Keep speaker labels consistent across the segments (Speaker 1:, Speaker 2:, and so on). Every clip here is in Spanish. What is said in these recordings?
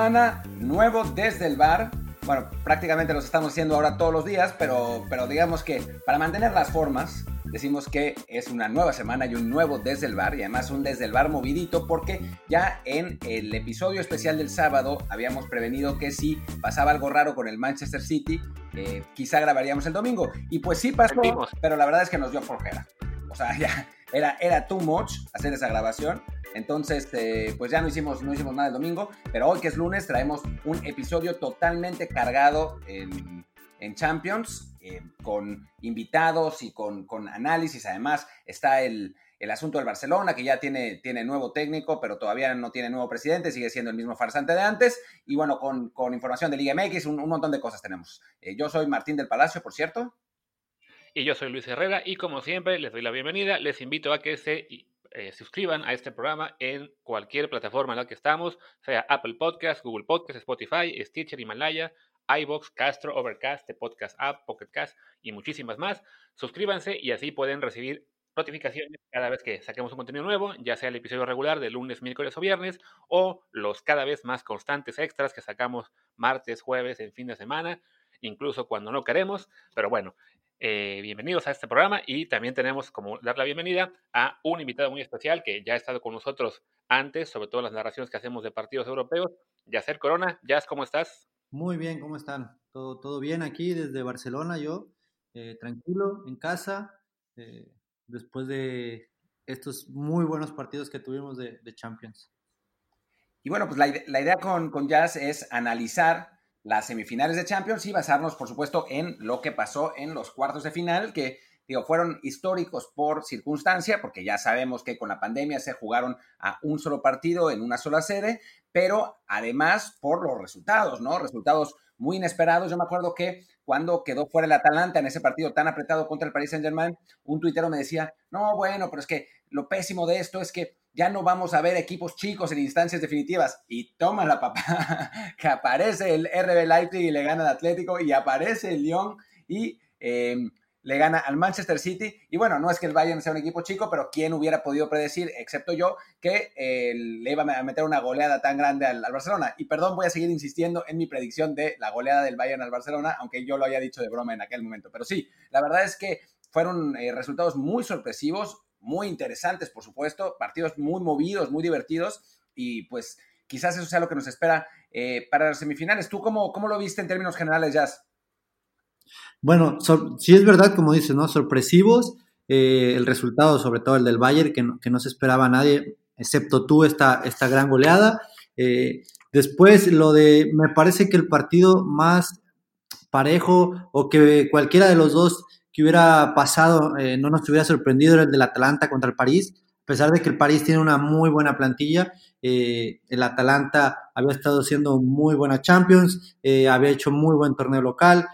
Speaker 1: semana, nuevo desde el bar. Bueno, prácticamente los estamos haciendo ahora todos los días, pero, pero digamos que para mantener las formas, decimos que es una nueva semana y un nuevo desde el bar y además un desde el bar movidito porque ya en el episodio especial del sábado habíamos prevenido que si pasaba algo raro con el Manchester City, eh, quizá grabaríamos el domingo. Y pues sí pasó, pero la verdad es que nos dio flojera. O sea, ya era, era too much hacer esa grabación. Entonces, eh, pues ya no hicimos, no hicimos nada el domingo, pero hoy que es lunes traemos un episodio totalmente cargado en, Champions, eh, con invitados y con, análisis. Además, está el, asunto del Barcelona, que ya tiene, tiene nuevo técnico, pero todavía no tiene nuevo presidente, sigue siendo el mismo farsante de antes. Y bueno, con, información de Liga MX, un, montón de cosas tenemos. Eh, yo soy Martín del Palacio, por cierto.
Speaker 2: Y yo soy Luis Herrera y como siempre les doy la bienvenida. Les invito a que se eh, suscriban a este programa en cualquier plataforma en la que estamos, sea Apple Podcast, Google Podcast, Spotify, Stitcher, Himalaya, iBox, Castro, Overcast, The Podcast App, Pocket Cast y muchísimas más. Suscríbanse y así pueden recibir notificaciones cada vez que saquemos un contenido nuevo, ya sea el episodio regular de lunes, miércoles o viernes, o los cada vez más constantes extras que sacamos martes, jueves, en fin de semana, incluso cuando no queremos. Pero bueno, eh, bienvenidos a este programa y también tenemos como dar la bienvenida a un invitado muy especial que ya ha estado con nosotros antes, sobre todo las narraciones que hacemos de partidos europeos. Yacer Corona, Jazz, ¿cómo estás?
Speaker 3: Muy bien, ¿cómo están? Todo, todo bien aquí desde Barcelona, yo eh, tranquilo, en casa, eh, después de estos muy buenos partidos que tuvimos de, Champions.
Speaker 1: Y bueno, pues la, la idea con, con Jazz es analizar las semifinales de Champions y basarnos, por supuesto, en lo que pasó en los cuartos de final, que digo, fueron históricos por circunstancia, porque ya sabemos que con la pandemia se jugaron a un solo partido en una sola sede, pero además por los resultados, ¿no? Resultados muy inesperados. Yo me acuerdo que cuando quedó fuera el Atalanta en ese partido tan apretado contra el Paris Saint-Germain, un tuitero me decía, no, bueno, pero es que lo pésimo de esto es que ya no vamos a ver equipos chicos en instancias definitivas. Y toma la papá, que aparece el RB Leipzig y le gana al Atlético, y aparece el Lyon y em, le gana al Manchester City. Y bueno, no es que el Bayern sea un equipo chico, pero ¿quién hubiera podido predecir, excepto yo, que eh, le iba a meter una goleada tan grande al, Barcelona? Y perdón, voy a seguir insistiendo en mi predicción de la goleada del Bayern al Barcelona, aunque yo lo haya dicho de broma en aquel momento. Pero sí, la verdad es que fueron eh, resultados muy sorpresivos muy interesantes, por supuesto, partidos muy movidos, muy divertidos y pues quizás eso sea lo que nos espera eh, para las semifinales. ¿Tú cómo, cómo, lo viste en términos generales, Jazz?
Speaker 3: Bueno, sí es verdad, como dices, ¿no? Sorpresivos. Eh, el resultado, sobre todo el del Bayern, que no, que no se esperaba a nadie, excepto tú, esta, esta gran goleada. Eh, después, lo de, me parece que el partido más parejo o que cualquiera de los dos que hubiera pasado, eh, no nos hubiera sorprendido el del Atalanta contra el París, a pesar de que el París tiene una muy buena plantilla, eh, el Atalanta había estado siendo muy buena Champions, eh, había hecho muy buen torneo local,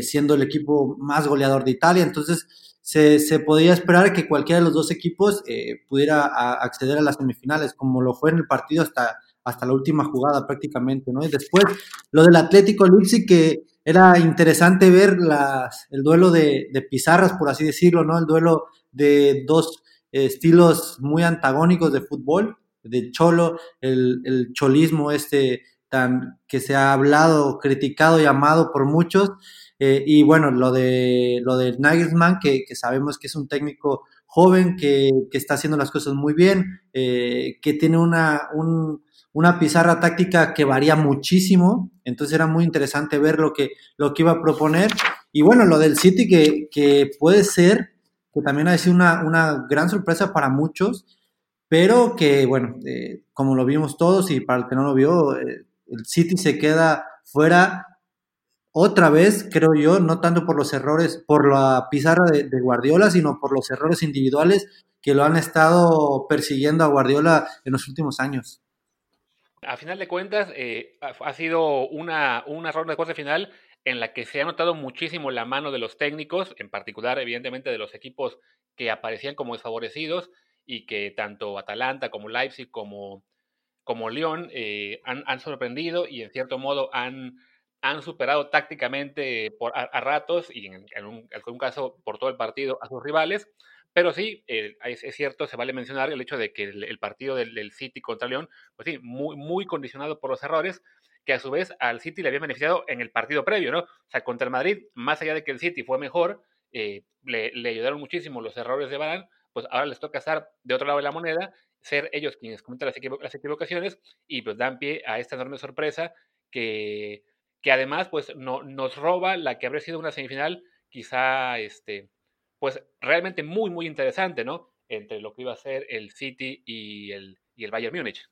Speaker 3: siendo el equipo más goleador de Italia, entonces se, podía esperar que cualquiera de los dos equipos pudiera acceder a las semifinales, como lo fue en el partido hasta, hasta la última jugada prácticamente, ¿no? Y después lo del Atlético Luxi que era interesante ver las, el duelo de, pizarras, por así decirlo, ¿no? El duelo de dos estilos muy antagónicos de fútbol, de cholo, el, cholismo este tan que se ha hablado, criticado y amado por muchos, eh, y bueno, lo de lo de Nagelsmann, que, sabemos que es un técnico joven, que, está haciendo las cosas muy bien, eh, que tiene una, un, una pizarra táctica que varía muchísimo, entonces era muy interesante ver lo que, lo que iba a proponer. Y bueno, lo del City que, que puede ser, que también ha sido una, una gran sorpresa para muchos, pero que bueno, eh, como lo vimos todos y para el que no lo vio, eh, el City se queda fuera otra vez, creo yo, no tanto por los errores, por la pizarra de, de, Guardiola, sino por los errores individuales que lo han estado persiguiendo a Guardiola en los últimos años.
Speaker 2: A final de cuentas, eh, ha sido una, una ronda de corte final en la que se ha notado muchísimo la mano de los técnicos, en particular, evidentemente, de los equipos que aparecían como desfavorecidos y que tanto Atalanta como Leipzig como, como Lyon eh, han, sorprendido y en cierto modo han, han superado tácticamente por, a, ratos y en, en, un, caso por todo el partido a sus rivales. Pero sí, eh, es, cierto, se vale mencionar el hecho de que el, partido del, City contra León, pues sí, muy, muy condicionado por los errores. que a su vez al City le había beneficiado en el partido previo, ¿no? O sea, contra el Madrid, más allá de que el City fue mejor, eh, le, ayudaron muchísimo los errores de Barán, pues ahora les toca estar de otro lado de la moneda, ser ellos quienes cometen las, equivocaciones y pues dan pie a esta enorme sorpresa que, que además pues no, nos roba la que habría sido una semifinal quizá este, pues realmente muy, muy interesante, ¿no? Entre lo que iba a ser el City y el, y el Bayern Múnich.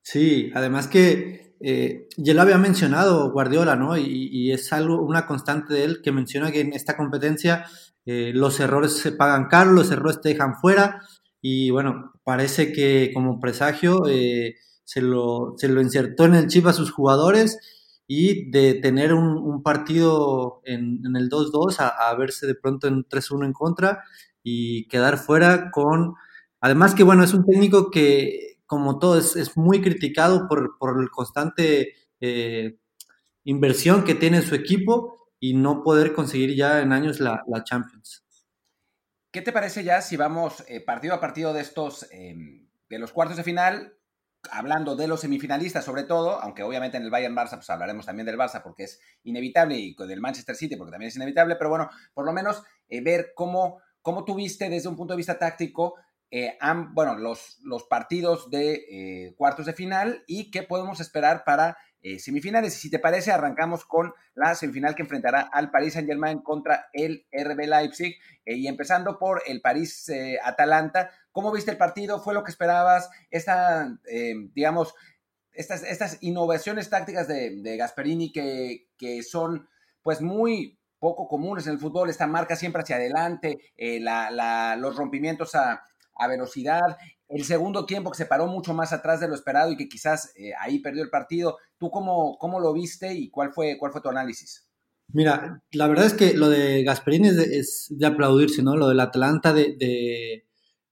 Speaker 3: Sí, además que eh, ya lo había mencionado Guardiola, ¿no? Y, es algo, una constante de él que menciona que en esta competencia eh, los errores se pagan caro, los errores te dejan fuera. Y bueno, parece que como presagio eh, se, lo, se lo insertó en el chip a sus jugadores y de tener un, partido en, el 2-2 a, verse de pronto en 3-1 en contra y quedar fuera con... Además que bueno, es un técnico que como todo es, muy criticado por, por el constante eh, inversión que tiene en su equipo y no poder conseguir ya en años la, Champions.
Speaker 1: ¿Qué te parece ya si vamos eh, partido a partido de estos, em, de los cuartos de final? Hablando de los semifinalistas sobre todo, aunque obviamente en el Bayern Barça pues hablaremos también del Barça porque es inevitable y del Manchester City porque también es inevitable, pero bueno, por lo menos eh, ver cómo, cómo tuviste desde un punto de vista táctico eh, bueno, los, los partidos de eh, cuartos de final y qué podemos esperar para eh, semifinales. Y si te parece, arrancamos con la semifinal que enfrentará al Paris Saint-Germain contra el RB Leipzig. Eh, y empezando por el París-Atalanta. ¿Cómo viste el partido? ¿Fue lo que esperabas? Esta, digamos, estas, estas innovaciones tácticas de, Gasperini que, que son pues muy poco comunes en el fútbol, esta marca siempre hacia adelante, los rompimientos a, a velocidad, el segundo tiempo que se paró mucho más atrás de lo esperado y que quizás eh, ahí perdió el partido. ¿Tú cómo, cómo lo viste y cuál fue, cuál fue tu análisis?
Speaker 3: Mira, la verdad es que lo de Gasperini es de, aplaudirse, ¿no? Lo del Atlanta de,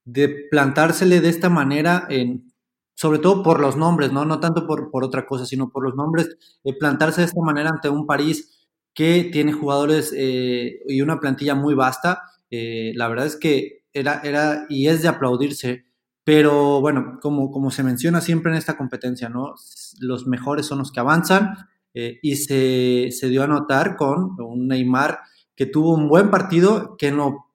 Speaker 3: de, plantársele de esta manera, en, sobre todo por los nombres, ¿no? No tanto por, por otra cosa, sino por los nombres, plantarse de esta manera ante un París que tiene jugadores eh, y una plantilla muy vasta. Eh, la verdad es que era, era y es de aplaudirse pero bueno, como, como se menciona siempre en esta competencia, ¿no? Los mejores son los que avanzan eh, y se, se, dio a notar con un Neymar que tuvo un buen partido, que en lo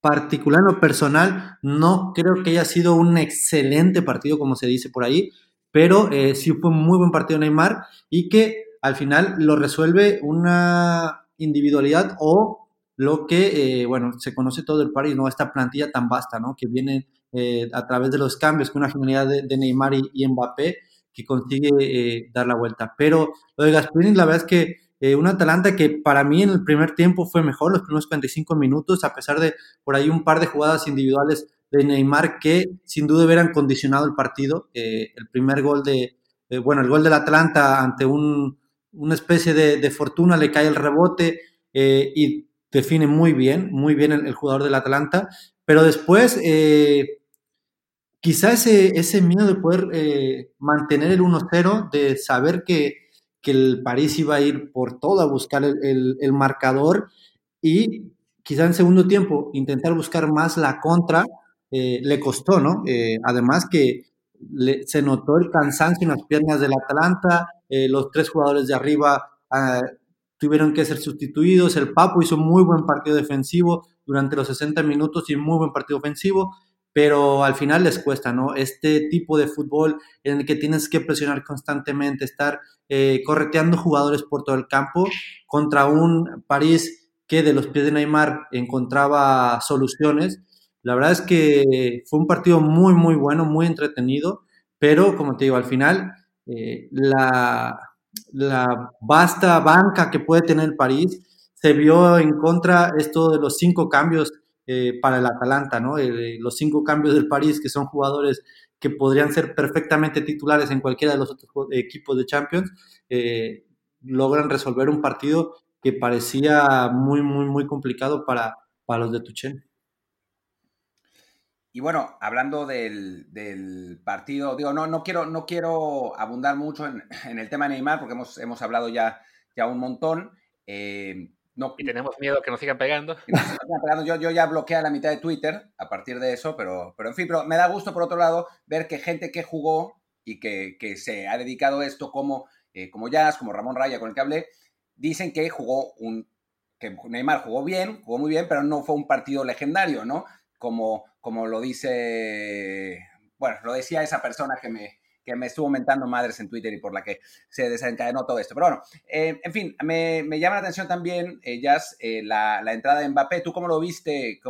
Speaker 3: particular, en lo personal, no creo que haya sido un excelente partido, como se dice por ahí, pero eh, sí fue un muy buen partido Neymar y que al final lo resuelve una individualidad o lo que, eh, bueno, se conoce todo el París, ¿no? Esta plantilla tan vasta, ¿no? Que viene eh, a través de los cambios, con una genialidad de, Neymar y, Mbappé que consigue eh, dar la vuelta. Pero lo de Gasperini, la verdad es que eh, un Atalanta que para mí en el primer tiempo fue mejor, los primeros 45 minutos, a pesar de por ahí un par de jugadas individuales de Neymar que sin duda hubieran condicionado el partido. el primer gol de, bueno, el gol del Atalanta ante un, una especie de, fortuna, le cae el rebote y define muy bien, muy bien el, jugador del Atalanta. Pero después, quizá ese, ese miedo de poder eh, mantener el 1-0, de saber que, el París iba a ir por todo a buscar el, marcador y quizá en segundo tiempo intentar buscar más la contra, eh, le costó, ¿no? Eh, además que se notó el cansancio en las piernas del Atalanta, los tres jugadores de arriba ah, tuvieron que ser sustituidos, el Papo hizo muy buen partido defensivo durante los 60 minutos y muy buen partido ofensivo, pero al final les cuesta, ¿no? Este tipo de fútbol en el que tienes que presionar constantemente, estar eh, correteando jugadores por todo el campo contra un París que de los pies de Neymar encontraba soluciones. La verdad es que fue un partido muy, muy bueno, muy entretenido, pero como te digo, al final eh, la, la vasta banca que puede tener el París se vio en contra esto de los cinco cambios eh, para el Atalanta, ¿no? Eh, los cinco cambios del París, que son jugadores que podrían ser perfectamente titulares en cualquiera de los otros equipos de Champions, eh, logran resolver un partido que parecía muy, muy, muy complicado para, para los de Tuchel.
Speaker 1: Y bueno, hablando del, partido, digo, no, no, quiero, no quiero abundar mucho en, el tema de Neymar, porque hemos, hemos hablado ya, ya un montón.
Speaker 2: No, y tenemos miedo que nos sigan pegando.
Speaker 1: Yo, yo ya bloqueé a la mitad de Twitter a partir de eso, pero, pero en fin, pero me da gusto por otro lado ver que gente que jugó y que, se ha dedicado a esto como, eh, como Jazz, como Ramón Raya con el que hablé, dicen que jugó un, que Neymar jugó bien, jugó muy bien, pero no fue un partido legendario, ¿no? Como, como lo dice, bueno, lo decía esa persona que me, que me estuvo mentando madres en Twitter y por la que se desencadenó todo esto. Pero bueno, eh, en fin, me, llama la atención también, eh, Jazz, eh, la, entrada de Mbappé. ¿Tú cómo lo viste?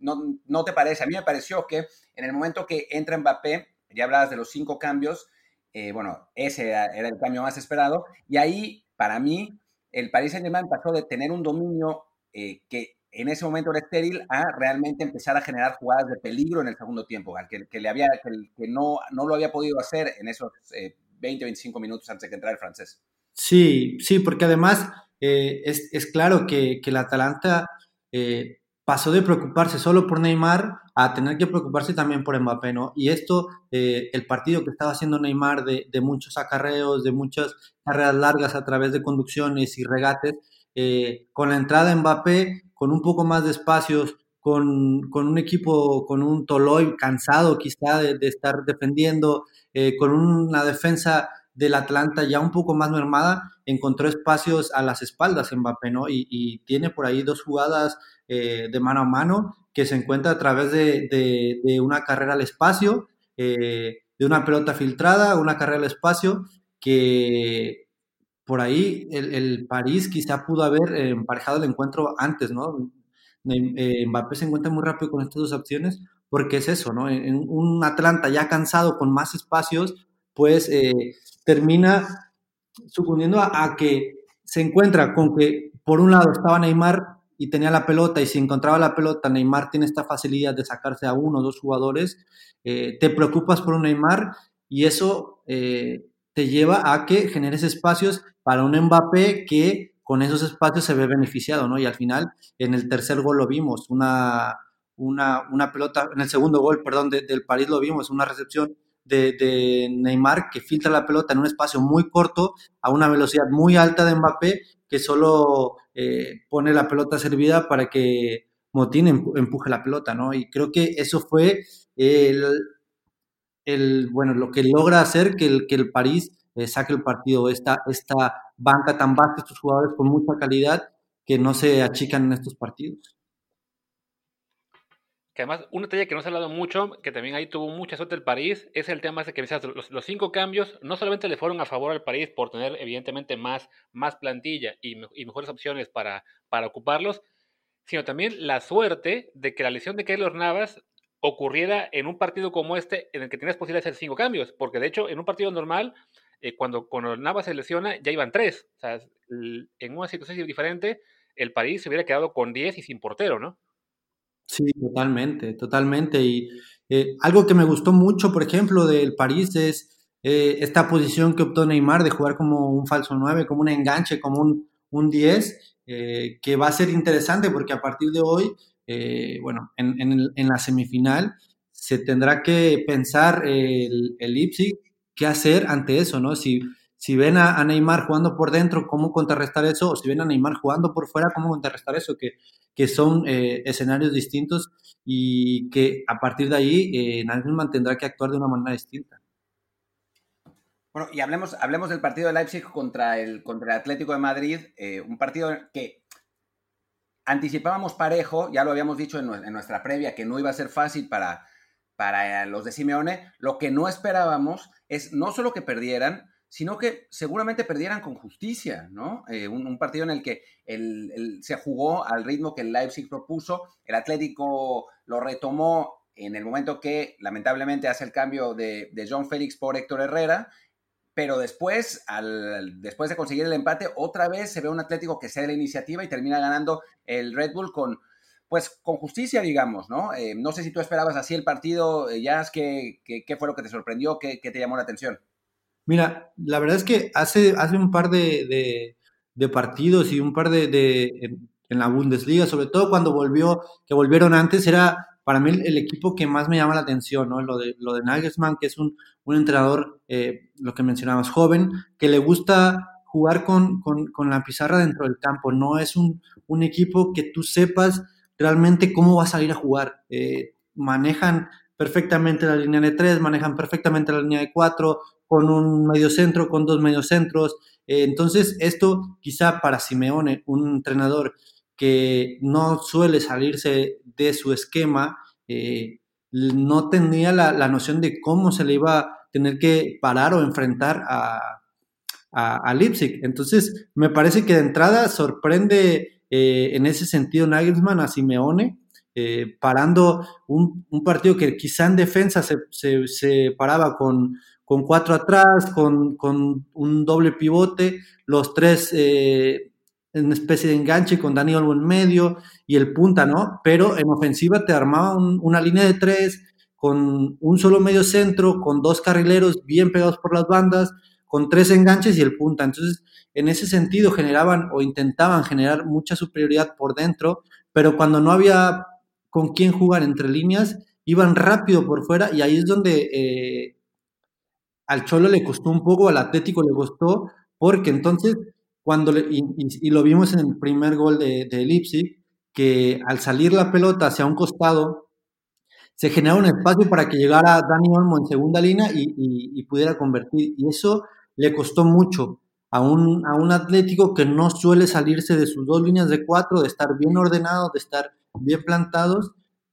Speaker 1: no, no, te parece? A mí me pareció que en el momento que entra Mbappé, ya hablabas de los cinco cambios, bueno, ese era, el cambio más esperado. Y ahí, para mí, el Paris Saint-Germain pasó de tener un dominio que en ese momento era estéril a realmente empezar a generar jugadas de peligro en el segundo tiempo, al que, le había, que, no, no lo había podido hacer en esos 20, eh, 25 minutos antes de que entrara el francés.
Speaker 3: Sí, sí, porque además eh, es, claro que, que el Atalanta eh, pasó de preocuparse solo por Neymar a tener que preocuparse también por Mbappé, ¿no? Y esto, el partido que estaba haciendo Neymar de, de, muchos acarreos, de muchas carreras largas a través de conducciones y regates, con la entrada de Mbappé con un poco más de espacios, con, un equipo, con un Toloy cansado quizá de, estar defendiendo, eh, con una defensa del Atlanta ya un poco más mermada, encontró espacios a las espaldas en Mbappé, ¿no? Y, tiene por ahí dos jugadas eh, de mano a mano que se encuentra a través de, una carrera al espacio, eh, de una pelota filtrada, una carrera al espacio, que por ahí el, París quizá pudo haber eh, emparejado el encuentro antes, ¿no? Eh, Mbappé se encuentra muy rápido con estas dos opciones porque es eso, ¿no? En, un Atlanta ya cansado con más espacios, pues eh, termina sucumbiendo a, que se encuentra con que por un lado estaba Neymar y tenía la pelota y si encontraba la pelota, Neymar tiene esta facilidad de sacarse a uno o dos jugadores, te preocupas por un Neymar y eso te lleva a que generes espacios para un Mbappé que con esos espacios se ve beneficiado, ¿no? Y al final, en el tercer gol lo vimos, una, una, una pelota, en el segundo gol, perdón, del París lo vimos, una recepción de, Neymar que filtra la pelota en un espacio muy corto a una velocidad muy alta de Mbappé que solo eh, pone la pelota servida para que Motín empuje la pelota, ¿no? Y creo que eso fue el, el, bueno, lo que logra hacer que el, que el París eh, saque el partido, esta, esta banca tan vasta, estos jugadores con mucha calidad que no se achican en estos partidos.
Speaker 2: Que además, un detalle que no se ha hablado mucho, que también ahí tuvo mucha suerte el París, es el tema de que los, los, cinco cambios no solamente le fueron a favor al París por tener evidentemente más, más plantilla y, y mejores opciones para, para ocuparlos, sino también la suerte de que la lesión de Keylor Navas ocurriera en un partido como este en el que tienes posibilidad de hacer cinco cambios, porque de hecho en un partido normal, eh, cuando, cuando Navas se lesiona, ya iban tres. O sea, en una situación diferente, el París se hubiera quedado con diez y sin portero, ¿no?
Speaker 3: Sí, totalmente, totalmente. Y eh, algo que me gustó mucho, por ejemplo, del París es eh, esta posición que optó Neymar de jugar como un falso 9, como un enganche, como un, un 10, que va a ser interesante porque a partir de hoy eh, bueno, en, la semifinal se tendrá que pensar el, el Leipzig qué hacer ante eso, ¿no? Si, si ven a, Neymar jugando por dentro, cómo contrarrestar eso, o si ven a Neymar jugando por fuera, cómo contrarrestar eso, que, que son eh, escenarios distintos y que a partir de ahí eh, Nagelsmann tendrá que actuar de una manera distinta.
Speaker 1: Bueno, y hablemos, hablemos del partido de Leipzig contra el, contra el Atlético de Madrid, eh, un partido que anticipábamos parejo, ya lo habíamos dicho en, nuestra previa, que no iba a ser fácil para, para los de Simeone. Lo que no esperábamos es no solo que perdieran, sino que seguramente perdieran con justicia, ¿no? Eh, un, partido en el que se jugó al ritmo que el Leipzig propuso, el Atlético lo retomó en el momento que lamentablemente hace el cambio de, John Félix por Héctor Herrera pero después, después de conseguir el empate, otra vez se ve un Atlético que cede la iniciativa y termina ganando el Red Bull con, pues, con justicia, digamos, ¿no? Eh, no sé si tú esperabas así el partido, eh, Jazz, ¿qué, qué, fue lo que te sorprendió? ¿Qué, te llamó la atención?
Speaker 3: Mira, la verdad es que hace, hace un par de, partidos y un par de, en, en, la Bundesliga, sobre todo cuando volvió, que volvieron antes, era para mí el, equipo que más me llama la atención, ¿no? Lo de, lo de Nagelsmann, que es un, entrenador, eh, lo que mencionabas, joven, que le gusta jugar con, la pizarra dentro del campo. No es un, equipo que tú sepas realmente cómo va a salir a jugar. Eh, manejan perfectamente la línea de tres, manejan perfectamente la línea de cuatro, con un medio centro, con dos mediocentros. Eh, entonces, esto quizá para Simeone, un entrenador que no suele salirse de su esquema, eh, no tenía la, noción de cómo se le iba a tener que parar o enfrentar a, a, Leipzig. Entonces, me parece que de entrada sorprende eh, en ese sentido Nagelsmann a Simeone, eh, parando un, partido que quizá en defensa se, paraba con, con, cuatro atrás, con, un doble pivote, los tres eh, en especie de enganche con Dani Olmo en medio y el punta, ¿no? Pero en ofensiva te armaba una línea de tres con un solo medio centro, con dos carrileros bien pegados por las bandas, con tres enganches y el punta. Entonces, en ese sentido generaban o intentaban generar mucha superioridad por dentro, pero cuando no había con quién jugar entre líneas, iban rápido por fuera y ahí es donde eh, al Cholo le costó un poco, al Atlético le costó, porque entonces, cuando y, lo vimos en el primer gol de, de que al salir la pelota hacia un costado, se genera un espacio para que llegara Dani Olmo en segunda línea y, pudiera convertir. Y eso le costó mucho a un, a un Atlético que no suele salirse de sus dos líneas de cuatro, de estar bien ordenado, de estar bien plantados,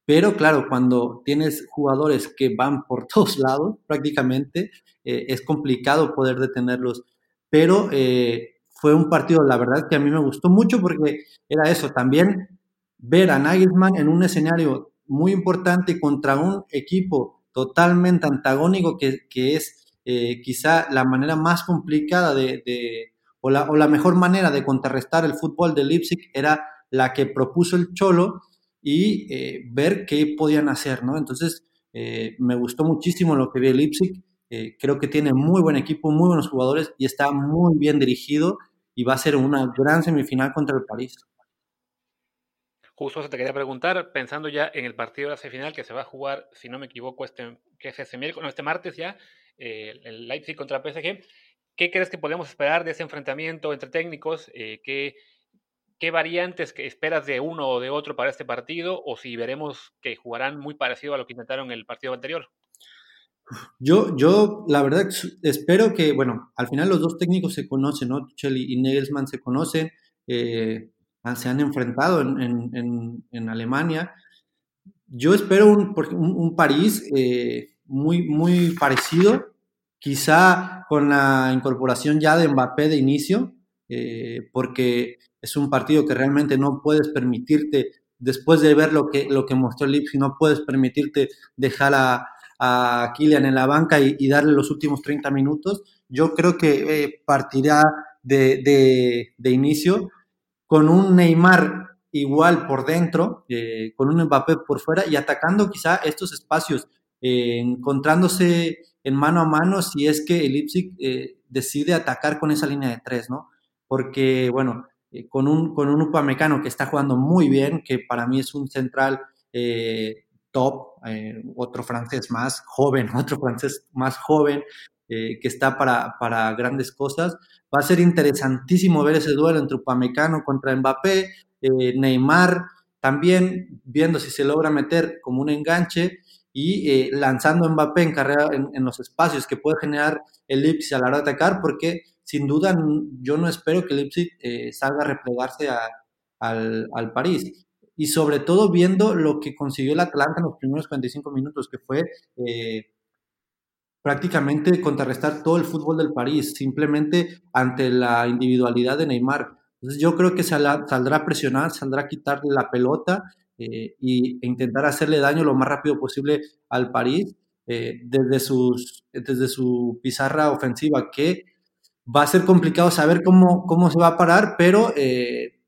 Speaker 3: pero claro, cuando tienes jugadores que van por todos lados prácticamente, eh, es complicado poder detenerlos. Pero eh, fue un partido, la verdad, que a mí me gustó mucho porque era eso, también ver a Nagelsmann en un escenario muy importante contra un equipo totalmente antagónico que, es eh, quizá la manera más complicada de, o, la, o, la, mejor manera de contrarrestar el fútbol de Leipzig era la que propuso el Cholo y eh, ver qué podían hacer, ¿no? Entonces, eh, me gustó muchísimo lo que vi Leipzig. Creo que tiene muy buen equipo, muy buenos jugadores y está muy bien dirigido y va a ser una gran semifinal contra el París.
Speaker 2: Justo eso te quería preguntar, pensando ya en el partido de la semifinal que se va a jugar, si no me equivoco, este, que es este, miércoles, este martes ya, el Leipzig contra PSG. ¿Qué crees que podemos esperar de ese enfrentamiento entre técnicos? ¿qué, ¿Qué variantes esperas de uno o de otro para este partido? O si veremos que jugarán muy parecido a lo que intentaron el partido anterior.
Speaker 3: Yo, yo, la verdad, espero que, bueno, al final los dos técnicos se conocen, ¿no? Tuchel y Nagelsmann se conocen, eh, se han enfrentado en, Alemania. Yo espero un, un, París eh, muy, muy parecido, quizá con la incorporación ya de Mbappé de inicio, eh, porque es un partido que realmente no puedes permitirte, después de ver lo que, lo que mostró Leipzig, no puedes permitirte dejar a, a Kylian en la banca y, darle los últimos 30 minutos. Yo creo que eh, partirá de, de, inicio con un Neymar igual por dentro, eh, con un Mbappé por fuera y atacando quizá estos espacios, eh, encontrándose en mano a mano si es que el Leipzig decide atacar con esa línea de tres, ¿no? Porque, bueno, eh, con, un, con un Upamecano que está jugando muy bien, que para mí es un central eh, top, eh, otro francés más joven, otro francés más joven, que está para, para, grandes cosas. Va a ser interesantísimo ver ese duelo entre Upamecano contra Mbappé, Neymar, también viendo si se logra meter como un enganche y lanzando Mbappé en carrera en, los espacios que puede generar el Leipzig a la hora de atacar, porque sin duda yo no espero que Leipzig eh, salga a replegarse al, París. Y sobre todo viendo lo que consiguió el Atlanta en los primeros 45 minutos, que fue eh, prácticamente contrarrestar todo el fútbol del París, simplemente ante la individualidad de Neymar. Entonces yo creo que saldrá a presionar, saldrá a quitarle la pelota eh, e intentar hacerle daño lo más rápido posible al París desde, sus, desde su pizarra ofensiva, que Va a ser complicado saber cómo, cómo se va a parar, pero eh,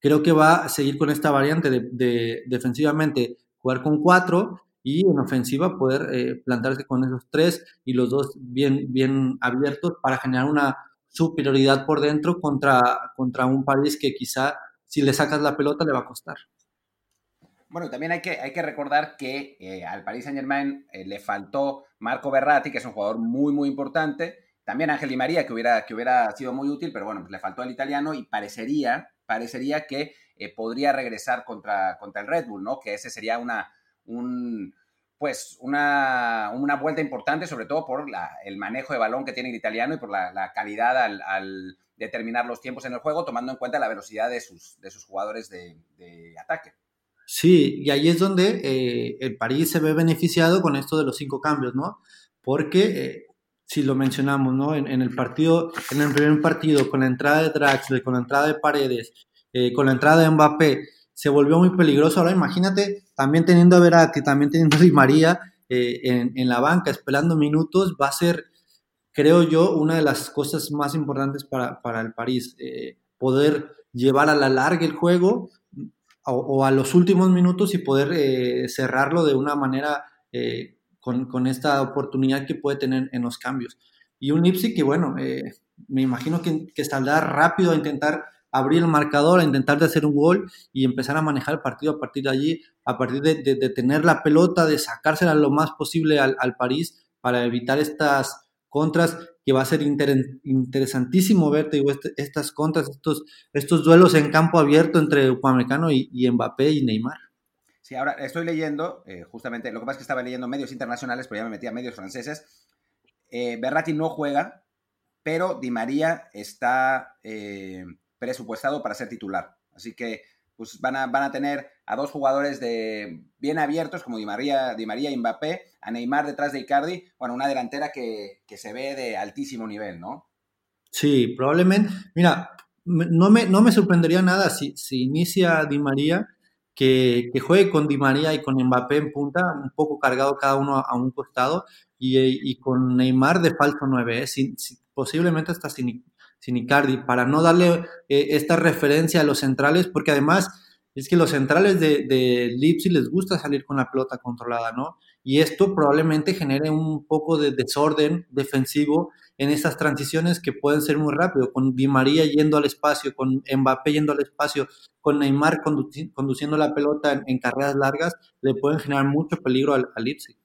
Speaker 3: creo que va a seguir con esta variante de, defensivamente jugar con cuatro y en ofensiva poder eh, plantarse con esos tres y los dos bien, bien abiertos para generar una superioridad por dentro contra, contra un país que quizá si le sacas la pelota le va a costar.
Speaker 1: Bueno, también hay que, hay que recordar que eh, al Paris Saint Germain le faltó Marco Berratti, que es un jugador muy, muy importante, también Ángel Di María, que hubiera, que hubiera sido muy útil, pero bueno, pues le faltó al italiano y parecería, parecería que eh, podría regresar contra, contra el Red Bull, ¿no? Que ese sería una, un, pues una, vuelta importante, sobre todo por el manejo de balón que tiene el italiano y por la, calidad al, determinar los tiempos en el juego, tomando en cuenta la velocidad de sus, de sus jugadores de, ataque.
Speaker 3: Sí, y ahí es donde eh, el París se ve beneficiado con esto de los cinco cambios, ¿no? Porque, eh, si lo mencionamos, ¿no? En, el partido, en el primer partido, con la entrada de Draxler, con la entrada de Paredes, eh, con la entrada de Mbappé, se volvió muy peligroso. Ahora imagínate, también teniendo a Verratti, también teniendo a Di María eh, en, la banca, esperando minutos, va a ser, creo yo, una de las cosas más importantes para, el París. Eh, poder llevar a la larga el juego o, a los últimos minutos y poder eh, cerrarlo de una manera con, esta oportunidad que puede tener en los cambios. Y un Ipsy que, bueno, me imagino que, que saldrá rápido a intentar abrir el marcador, a intentar de hacer un gol y empezar a manejar el partido a partir de allí, a partir de, tener la pelota, de sacársela lo más posible al, París para evitar estas contras que va a ser interesantísimo verte este, estas contras, estos, estos duelos en campo abierto entre Upamecano y, y Mbappé y Neymar.
Speaker 1: Sí, ahora estoy leyendo, eh, justamente, lo que pasa es que estaba leyendo medios internacionales, pero ya me metí a medios franceses. Eh, Berratti no juega, pero Di María está eh, presupuestado para ser titular. Así que pues van a, van a tener a dos jugadores de bien abiertos como Di María, Di María y Mbappé, a Neymar detrás de Icardi, bueno, una delantera que, se ve de altísimo nivel, ¿no?
Speaker 3: Sí, probablemente. Mira, no me, no me sorprendería nada si, si inicia Di María, que, juegue con Di María y con Mbappé en punta, un poco cargado cada uno a un costado, y, con Neymar de falso 9, ¿eh? posiblemente hasta sin, sin Icardi, para no darle eh, esta referencia a los centrales, porque además es que los centrales de, de Leipzig les gusta salir con la pelota controlada, ¿no? Y esto probablemente genere un poco de desorden defensivo en estas transiciones que pueden ser muy rápido, con Di María yendo al espacio, con Mbappé yendo al espacio, con Neymar conduciendo la pelota en, carreras largas, le pueden generar mucho peligro al, Leipzig.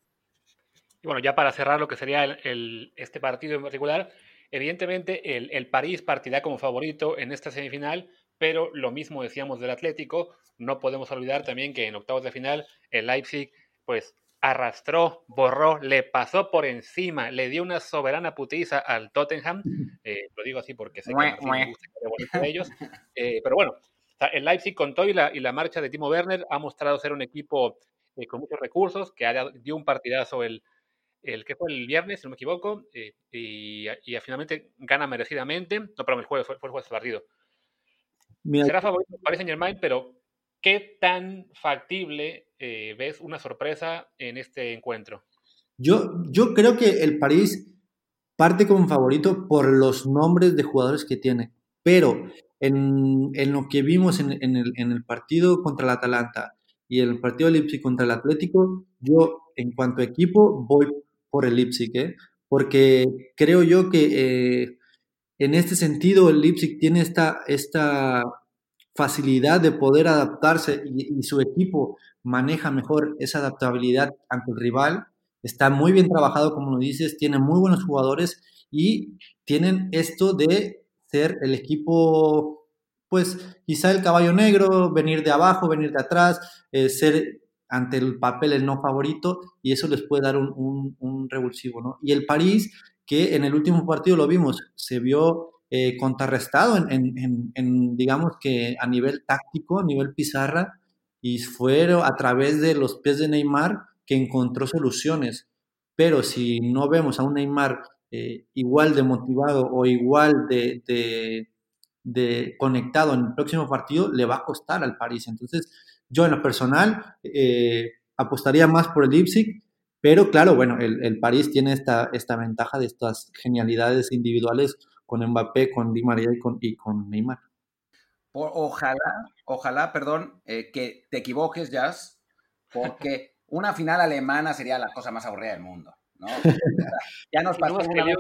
Speaker 2: Y bueno, ya para cerrar lo que sería el, este partido en particular, Evidentemente, el, París partirá como favorito en esta semifinal, pero lo mismo decíamos del Atlético. No podemos olvidar también que en octavos de final el Leipzig, pues arrastró, borró, le pasó por encima, le dio una soberana putiza al Tottenham. Eh, lo digo así porque sé que me gusta de ellos. Eh, pero bueno, el Leipzig con todo y la, y la marcha de Timo Werner ha mostrado ser un equipo eh, con muchos recursos, que ha, dio un partidazo el, el que fue el viernes, si no me equivoco, eh, y, finalmente gana merecidamente. No, pero el jueves, fue, el jueves partido. Será favorito para Saint Germain, pero ¿qué tan factible eh, ves una sorpresa en este encuentro?
Speaker 3: Yo, yo creo que el París parte como favorito por los nombres de jugadores que tiene, pero en, en lo que vimos en, en, el, en, el, partido contra el Atalanta y el partido de Leipzig contra el Atlético, yo en cuanto a equipo voy por el Leipzig, ¿eh? porque creo yo que eh, en este sentido el Leipzig tiene esta, esta facilidad de poder adaptarse y, su equipo maneja mejor esa adaptabilidad ante el rival. Está muy bien trabajado, como lo dices, tiene muy buenos jugadores y tienen esto de ser el equipo, pues quizá el caballo negro, venir de abajo, venir de atrás, eh, ser ante el papel el no favorito y eso les puede dar un, revulsivo, ¿no? Y el París, que en el último partido lo vimos, se vio eh, contrarrestado en, digamos que a nivel táctico, a nivel pizarra, y fue a través de los pies de Neymar que encontró soluciones. Pero si no vemos a un Neymar eh, igual de motivado o igual de, de conectado en el próximo partido, le va a costar al París. Entonces, yo en lo personal eh, apostaría más por el Leipzig, pero claro, bueno, el, París tiene esta, esta ventaja de estas genialidades individuales con Mbappé, con Di María y con, y con Neymar.
Speaker 1: Ojalá, ojalá, perdón, eh, que te equivoques, Jazz, porque una final alemana sería la cosa más aburrida del mundo, ¿no? ya nos pasó una vez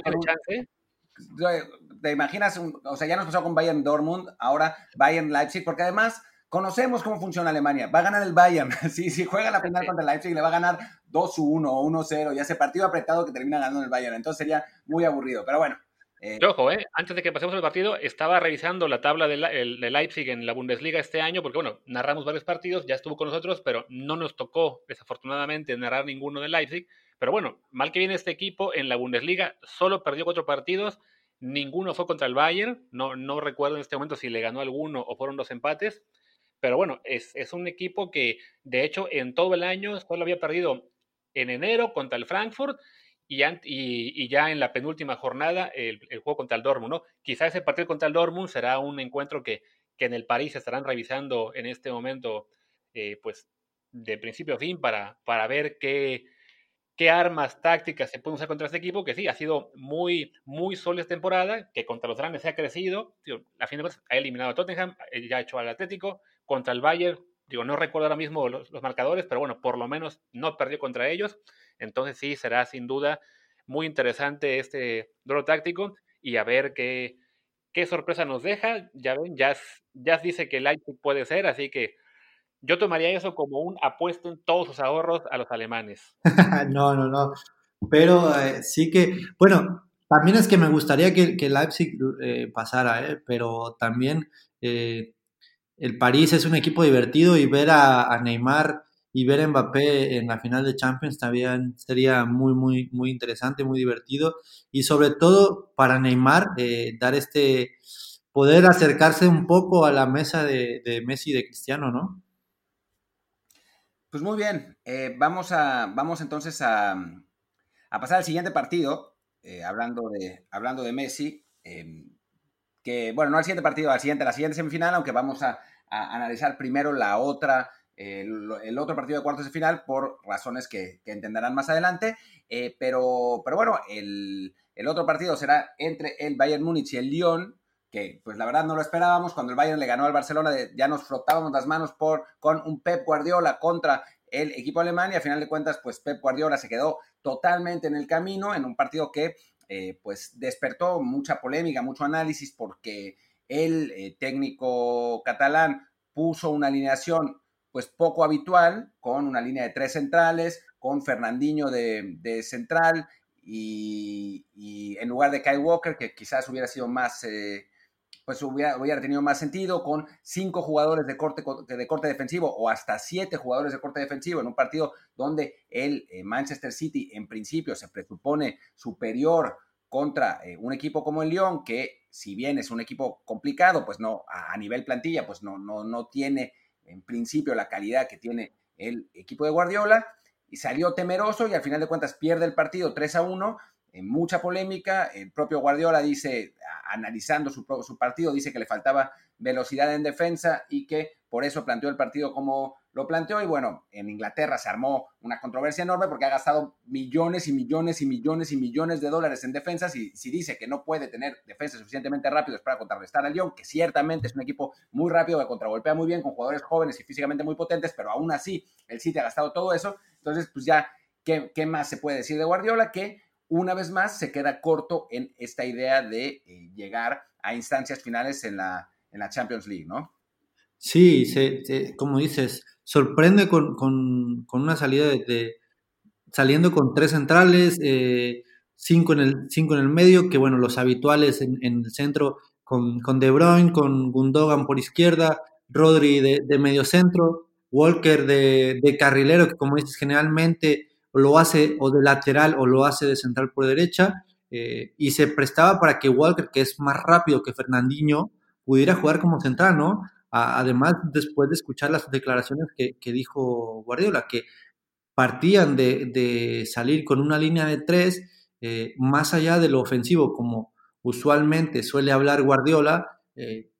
Speaker 1: ¿Te imaginas? o sea, ya nos pasó con Bayern Dortmund, ahora Bayern Leipzig, porque además Conocemos cómo funciona Alemania. Va a ganar el Bayern. si, si juega la final contra el Leipzig, le va a ganar 2-1 o 1-0. Ya ese partido apretado que termina ganando el Bayern. Entonces sería muy aburrido. Pero bueno,
Speaker 2: Eh, ojo, eh, antes de que pasemos al partido, estaba revisando la tabla de, de, Leipzig en la Bundesliga este año, porque bueno, narramos varios partidos, ya estuvo con nosotros, pero no nos tocó desafortunadamente narrar ninguno de Leipzig. Pero bueno, mal que viene este equipo en la Bundesliga, solo perdió cuatro partidos, ninguno fue contra el Bayern, no, no recuerdo en este momento si le ganó alguno o fueron dos empates. Pero bueno, es, es un equipo que de hecho en todo el año solo había perdido en enero contra el Frankfurt y, ya en la penúltima jornada el, juego contra el Dortmund, ¿no? Quizá ese partido contra el Dortmund será un encuentro que, en el París estarán revisando en este momento, eh, pues, de principio a fin para, para ver qué, qué armas tácticas se pueden usar contra este equipo, que sí, ha sido muy, muy sólida temporada, que contra los grandes se ha crecido, a fin de cuentas ha eliminado a Tottenham, eh, ya ha hecho al Atlético, contra el Bayern, digo, no recuerdo ahora mismo los, los marcadores, pero bueno, por lo menos no perdió contra ellos, entonces sí, será sin duda muy interesante este duelo táctico y a ver qué, qué sorpresa nos deja. Ya ven, ya, ya dice que Leipzig puede ser, así que yo tomaría eso como un apuesto en todos sus ahorros a los alemanes.
Speaker 3: no, no, no. Pero eh, sí que, bueno, también es que me gustaría que, que Leipzig eh, pasara, eh, pero también el París es un equipo divertido y ver a, a Neymar y ver a Mbappé en la final de Champions también sería muy, muy, muy interesante, muy divertido. Y sobre todo para Neymar, eh, dar este, poder acercarse un poco a la mesa de, Messi y de Cristiano, ¿no?
Speaker 1: Pues muy bien, eh, vamos, a, vamos entonces a, pasar al siguiente partido, eh, hablando, de, hablando de Messi, que, bueno, no al siguiente partido, al siguiente, la siguiente semifinal, aunque vamos a, a analizar primero la otra el, otro partido de cuartos de final por razones que, entenderán más adelante. Eh, pero, pero bueno, el, otro partido será entre el Bayern Múnich y el Lyon, que pues la verdad no lo esperábamos. Cuando el Bayern le ganó al Barcelona ya nos frotábamos las manos por, con un Pep Guardiola contra el equipo alemán y a final de cuentas pues Pep Guardiola se quedó totalmente en el camino en un partido que eh, pues despertó mucha polémica, mucho análisis porque el eh, técnico catalán puso una alineación pues poco habitual, con una línea de tres centrales, con Fernandinho de, central y, en lugar de Kyle Walker, que quizás hubiera sido más, eh, pues hubiera, tenido más sentido, con cinco jugadores de corte, de corte defensivo o hasta siete jugadores de corte defensivo en un partido donde el eh, Manchester City en principio se presupone superior contra eh, un equipo como el Lyon, que si bien es un equipo complicado, pues no, a, nivel plantilla, pues no, no, no tiene en principio la calidad que tiene el equipo de Guardiola y salió temeroso y al final de cuentas pierde el partido 3 a 1 en mucha polémica. El propio Guardiola dice, analizando su, su, partido, dice que le faltaba velocidad en defensa y que por eso planteó el partido como lo planteó. Y bueno, en Inglaterra se armó una controversia enorme porque ha gastado millones y millones y millones y millones de dólares en defensas. Y si dice que no puede tener defensas suficientemente rápidos para contrarrestar al Lyon, que ciertamente es un equipo muy rápido, que contragolpea muy bien, con jugadores jóvenes y físicamente muy potentes, pero aún así el City ha gastado todo eso. Entonces, pues ya, ¿qué, qué más se puede decir de Guardiola? Que una vez más se queda corto en esta idea de eh, llegar a instancias finales en la, en la Champions League, ¿no?
Speaker 3: Sí, como dices, sorprende con, una salida de, saliendo con tres centrales, eh, cinco, en el, cinco en el medio, que bueno, los habituales en, el centro con, con, De Bruyne, con Gundogan por izquierda, Rodri de, medio centro, Walker de, de, carrilero, que como dices, generalmente lo hace o de lateral o lo hace de central por derecha, eh, y se prestaba para que Walker, que es más rápido que Fernandinho, pudiera jugar como central, ¿no? Además, después de escuchar las declaraciones que, dijo Guardiola, que partían de, salir con una línea de tres, eh, más allá de lo ofensivo, como usualmente suele hablar Guardiola, eh,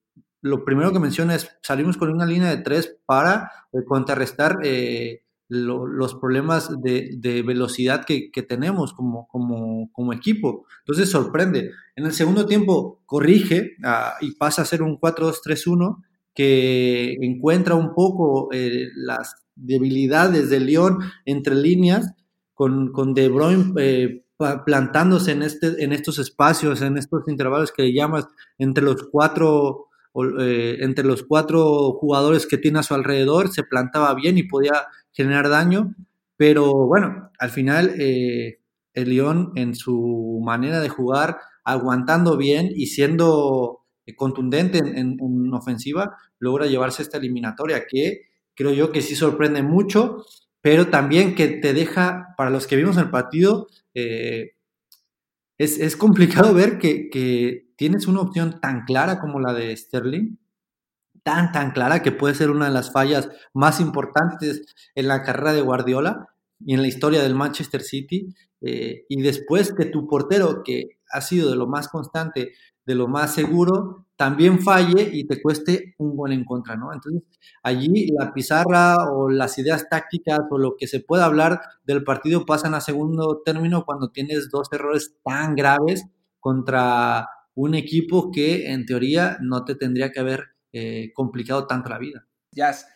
Speaker 3: lo primero que menciona es salimos con una línea de tres para contrarrestar los problemas de, velocidad que, tenemos como, como, equipo. Entonces sorprende. En el segundo tiempo corrige ah, y pasa a ser un 4-2-3-1 que encuentra un poco eh, las debilidades de León entre líneas con, con De Bruyne eh, plantándose en, este, en estos espacios, en estos intervalos que llamas entre los cuatro eh, entre los cuatro jugadores que tiene a su alrededor, se plantaba bien y podía generar daño, pero bueno, al final eh, el León en su manera de jugar aguantando bien y siendo contundente en, ofensiva, logra llevarse esta eliminatoria que creo yo que sí sorprende mucho, pero también que te deja, para los que vimos el partido, eh, es, complicado ver que, que, tienes una opción tan clara como la de Sterling, tan, tan clara que puede ser una de las fallas más importantes en la carrera de Guardiola y en la historia del Manchester City. Eh, y después que tu portero, que ha sido de lo más constante, de lo más seguro, también falle y te cueste un gol en contra, ¿no? Entonces, allí la pizarra o las ideas tácticas o lo que se pueda hablar del partido pasan a segundo término cuando tienes dos errores tan graves contra un equipo que en teoría no te tendría que haber eh, complicado tanto la vida.
Speaker 1: Jazz,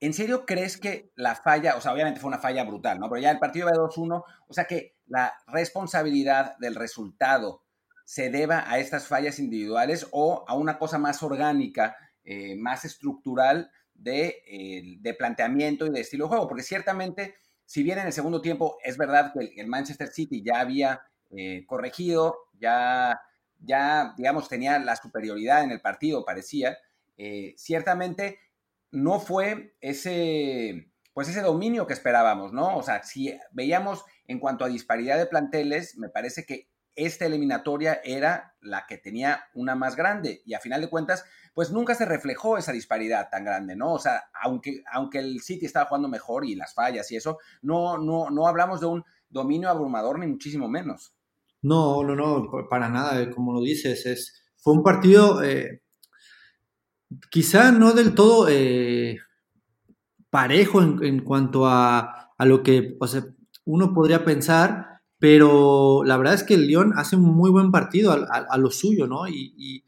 Speaker 1: ¿en serio crees que la falla, o sea, obviamente fue una falla brutal, ¿no? Pero ya el partido va 2-1, o sea que la responsabilidad del resultado se deba a estas fallas individuales o a una cosa más orgánica, eh, más estructural de, de, planteamiento y de estilo de juego, porque ciertamente, si bien en el segundo tiempo es verdad que el, Manchester City ya había eh, corregido, ya, ya, digamos, tenía la superioridad en el partido, parecía, eh, ciertamente no fue ese, pues ese dominio que esperábamos, ¿no? O sea, si veíamos en cuanto a disparidad de planteles, me parece que esta eliminatoria era la que tenía una más grande y a final de cuentas, pues nunca se reflejó esa disparidad tan grande, ¿no? O sea, aunque, aunque el City estaba jugando mejor y las fallas y eso, no, no, no hablamos de un dominio abrumador ni muchísimo menos.
Speaker 3: No, no, no, para nada, eh, como lo dices, es, fue un partido eh, quizá no del todo eh, parejo en, cuanto a, lo que uno podría pensar, pero la verdad es que el León hace un muy buen partido a, lo suyo, ¿no? Y,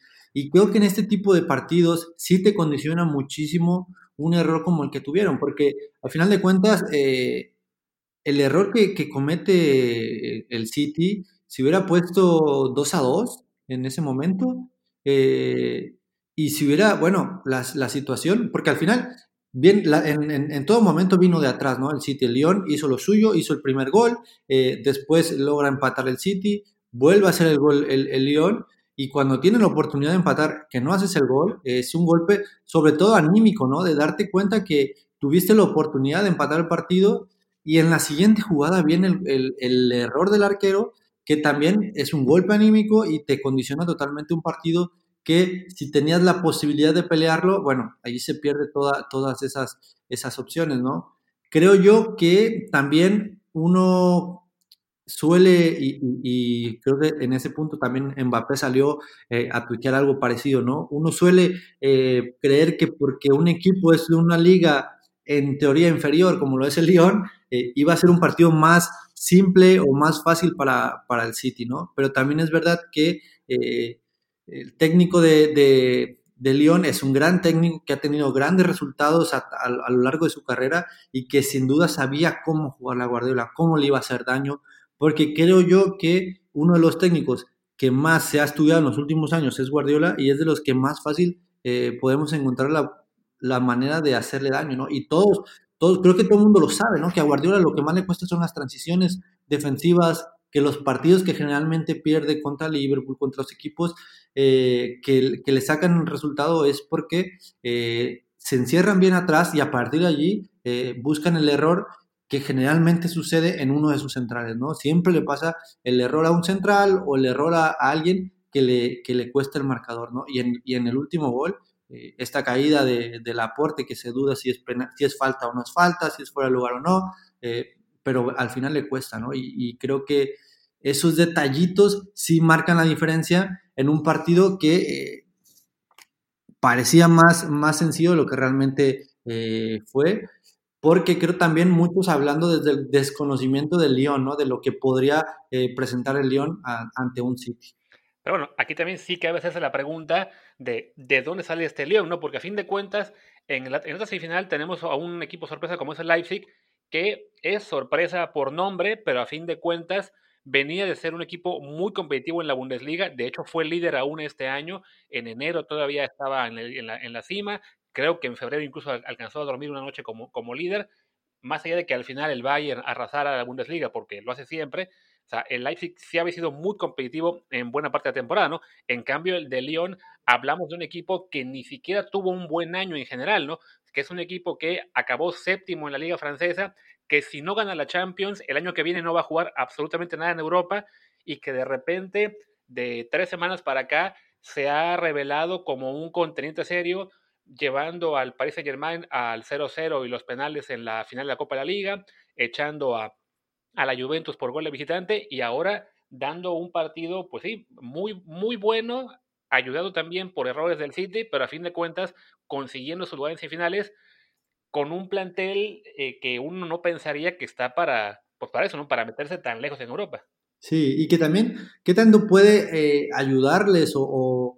Speaker 3: creo que en este tipo de partidos sí te condiciona muchísimo un error como el que tuvieron, porque al final de cuentas, eh, el error que, comete el City, si hubiera puesto 2 a 2 en ese momento, eh, y si hubiera, bueno, la, la situación, porque al final, bien, en, en, todo momento vino de atrás, ¿no? El City, el León hizo lo suyo, hizo el primer gol, eh, después logra empatar el City, vuelve a hacer el gol el, el León, y cuando tiene la oportunidad de empatar, que no haces el gol, es un golpe sobre todo anímico, ¿no? De darte cuenta que tuviste la oportunidad de empatar el partido y en la siguiente jugada viene el, el error del arquero, que también es un golpe anímico y te condiciona totalmente un partido que si tenías la posibilidad de pelearlo, bueno, ahí se pierde toda, todas esas, esas opciones, ¿no? Creo yo que también uno suele, y, creo que en ese punto también Mbappé salió eh, a tuitear algo parecido, ¿no? Uno suele eh, creer que porque un equipo es de una liga en teoría inferior, como lo es el Lyon, eh, iba a ser un partido más simple o más fácil para, para el City, ¿no? Pero también es verdad que el técnico de, de, Lyon es un gran técnico que ha tenido grandes resultados a, lo largo de su carrera y que sin duda sabía cómo jugar la Guardiola, cómo le iba a hacer daño, porque creo yo que uno de los técnicos que más se ha estudiado en los últimos años es Guardiola y es de los que más fácil eh, podemos encontrar la, la, manera de hacerle daño, ¿no? Y todos, todos, creo que todo el mundo lo sabe, ¿no? Que a Guardiola lo que más le cuesta son las transiciones defensivas, que los partidos que generalmente pierde contra Liverpool, contra los equipos eh, que, le sacan el resultado es porque eh, se encierran bien atrás y a partir de allí eh, buscan el error que generalmente sucede en uno de sus centrales, ¿no? Siempre le pasa el error a un central o el error a, alguien que le, que le cuesta el marcador, ¿no? Y en, y en el último gol, esta caída de, del aporte que se duda si es, si es falta o no es falta, si es fuera de lugar o no, pero al final le cuesta, ¿no? Y, creo que esos detallitos sí marcan la diferencia en un partido que eh, parecía más, más sencillo de lo que realmente eh, fue, porque creo también muchos hablando desde el desconocimiento del León, ¿no? De lo que podría eh, presentar el León ante un City.
Speaker 2: Pero bueno, aquí también sí que a veces la pregunta de de dónde sale este León, ¿no? Porque a fin de cuentas, en, la, en esta semifinal tenemos a un equipo sorpresa como es el Leipzig, que es sorpresa por nombre, pero a fin de cuentas venía de ser un equipo muy competitivo en la Bundesliga, de hecho fue líder aún este año, en enero todavía estaba en, la, cima, creo que en febrero incluso alcanzó a dormir una noche como, líder, más allá de que al final el Bayern arrasara la Bundesliga, porque lo hace siempre, el Leipzig sí había sido muy competitivo en buena parte de la temporada, ¿no? En cambio, el de Lyon, hablamos de un equipo que ni siquiera tuvo un buen año en general, ¿no? Que es un equipo que acabó séptimo en la Liga Francesa, que si no gana la Champions, el año que viene no va a jugar absolutamente nada en Europa y que de repente, de tres semanas para acá, se ha revelado como un contendiente serio, llevando al Paris Saint Germain al 0-0 y los penales en la final de la Copa de la Liga, echando a a la Juventus por gol de visitante y ahora dando un partido, pues sí, muy, muy bueno, ayudado también por errores del City, pero a fin de cuentas consiguiendo su lugar en semifinales con un plantel eh, que uno no pensaría que está para, pues para eso, ¿no? Para meterse tan lejos en Europa.
Speaker 3: Sí, y que también, ¿qué tanto puede eh, ayudarles o,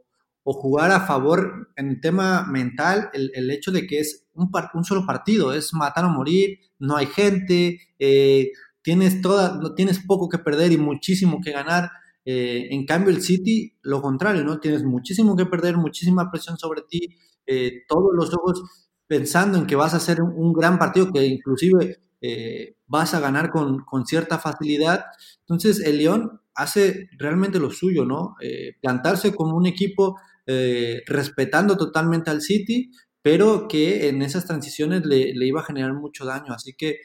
Speaker 3: jugar a favor en el tema mental el, hecho de que es un, solo partido, es matar o morir, no hay gente, eh, tienes, toda, tienes poco que perder y muchísimo que ganar. Eh, en cambio, el City, lo contrario, ¿no? Tienes muchísimo que perder, muchísima presión sobre ti, todos los ojos pensando en que vas a hacer un, gran partido que inclusive eh, vas a ganar con, con, cierta facilidad. Entonces, el León hace realmente lo suyo, ¿no? plantarse como un equipo respetando totalmente al City, pero que en esas transiciones le iba a generar mucho daño. Así que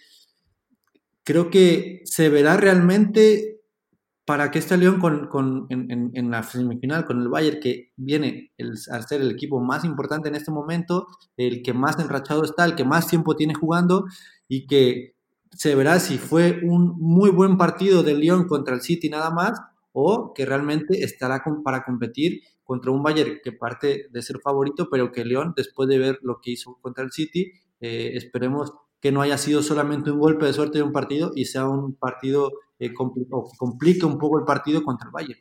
Speaker 3: creo que se verá realmente para que este León con, en, la semifinal con el Bayern, que viene el, a ser el equipo más importante en este momento, el que más enrachado está, el que más tiempo tiene jugando, y que se verá si fue un muy buen partido del León contra el City nada más, o que realmente estará para competir contra un Bayern que parte de ser favorito, pero que León, después de ver lo que hizo contra el City, eh, esperemos que no haya sido solamente un golpe de suerte de un partido y sea un partido eh, que complique un poco el partido contra el Bayern.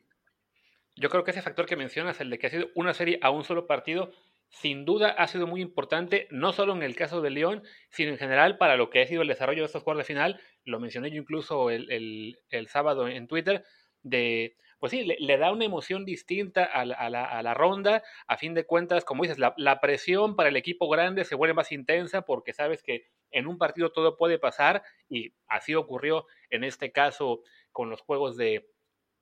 Speaker 2: Yo creo que ese factor que mencionas, el de que ha sido una serie a un solo partido, sin duda ha sido muy importante, no solo en el caso de León, sino en general para lo que ha sido el desarrollo de estos cuartos de final. Lo mencioné yo incluso el, sábado en Twitter, de pues sí, le, da una emoción distinta a la, ronda. A fin de cuentas, como dices, la, presión para el equipo grande se vuelve más intensa porque sabes que en un partido todo puede pasar y así ocurrió en este caso con los juegos de,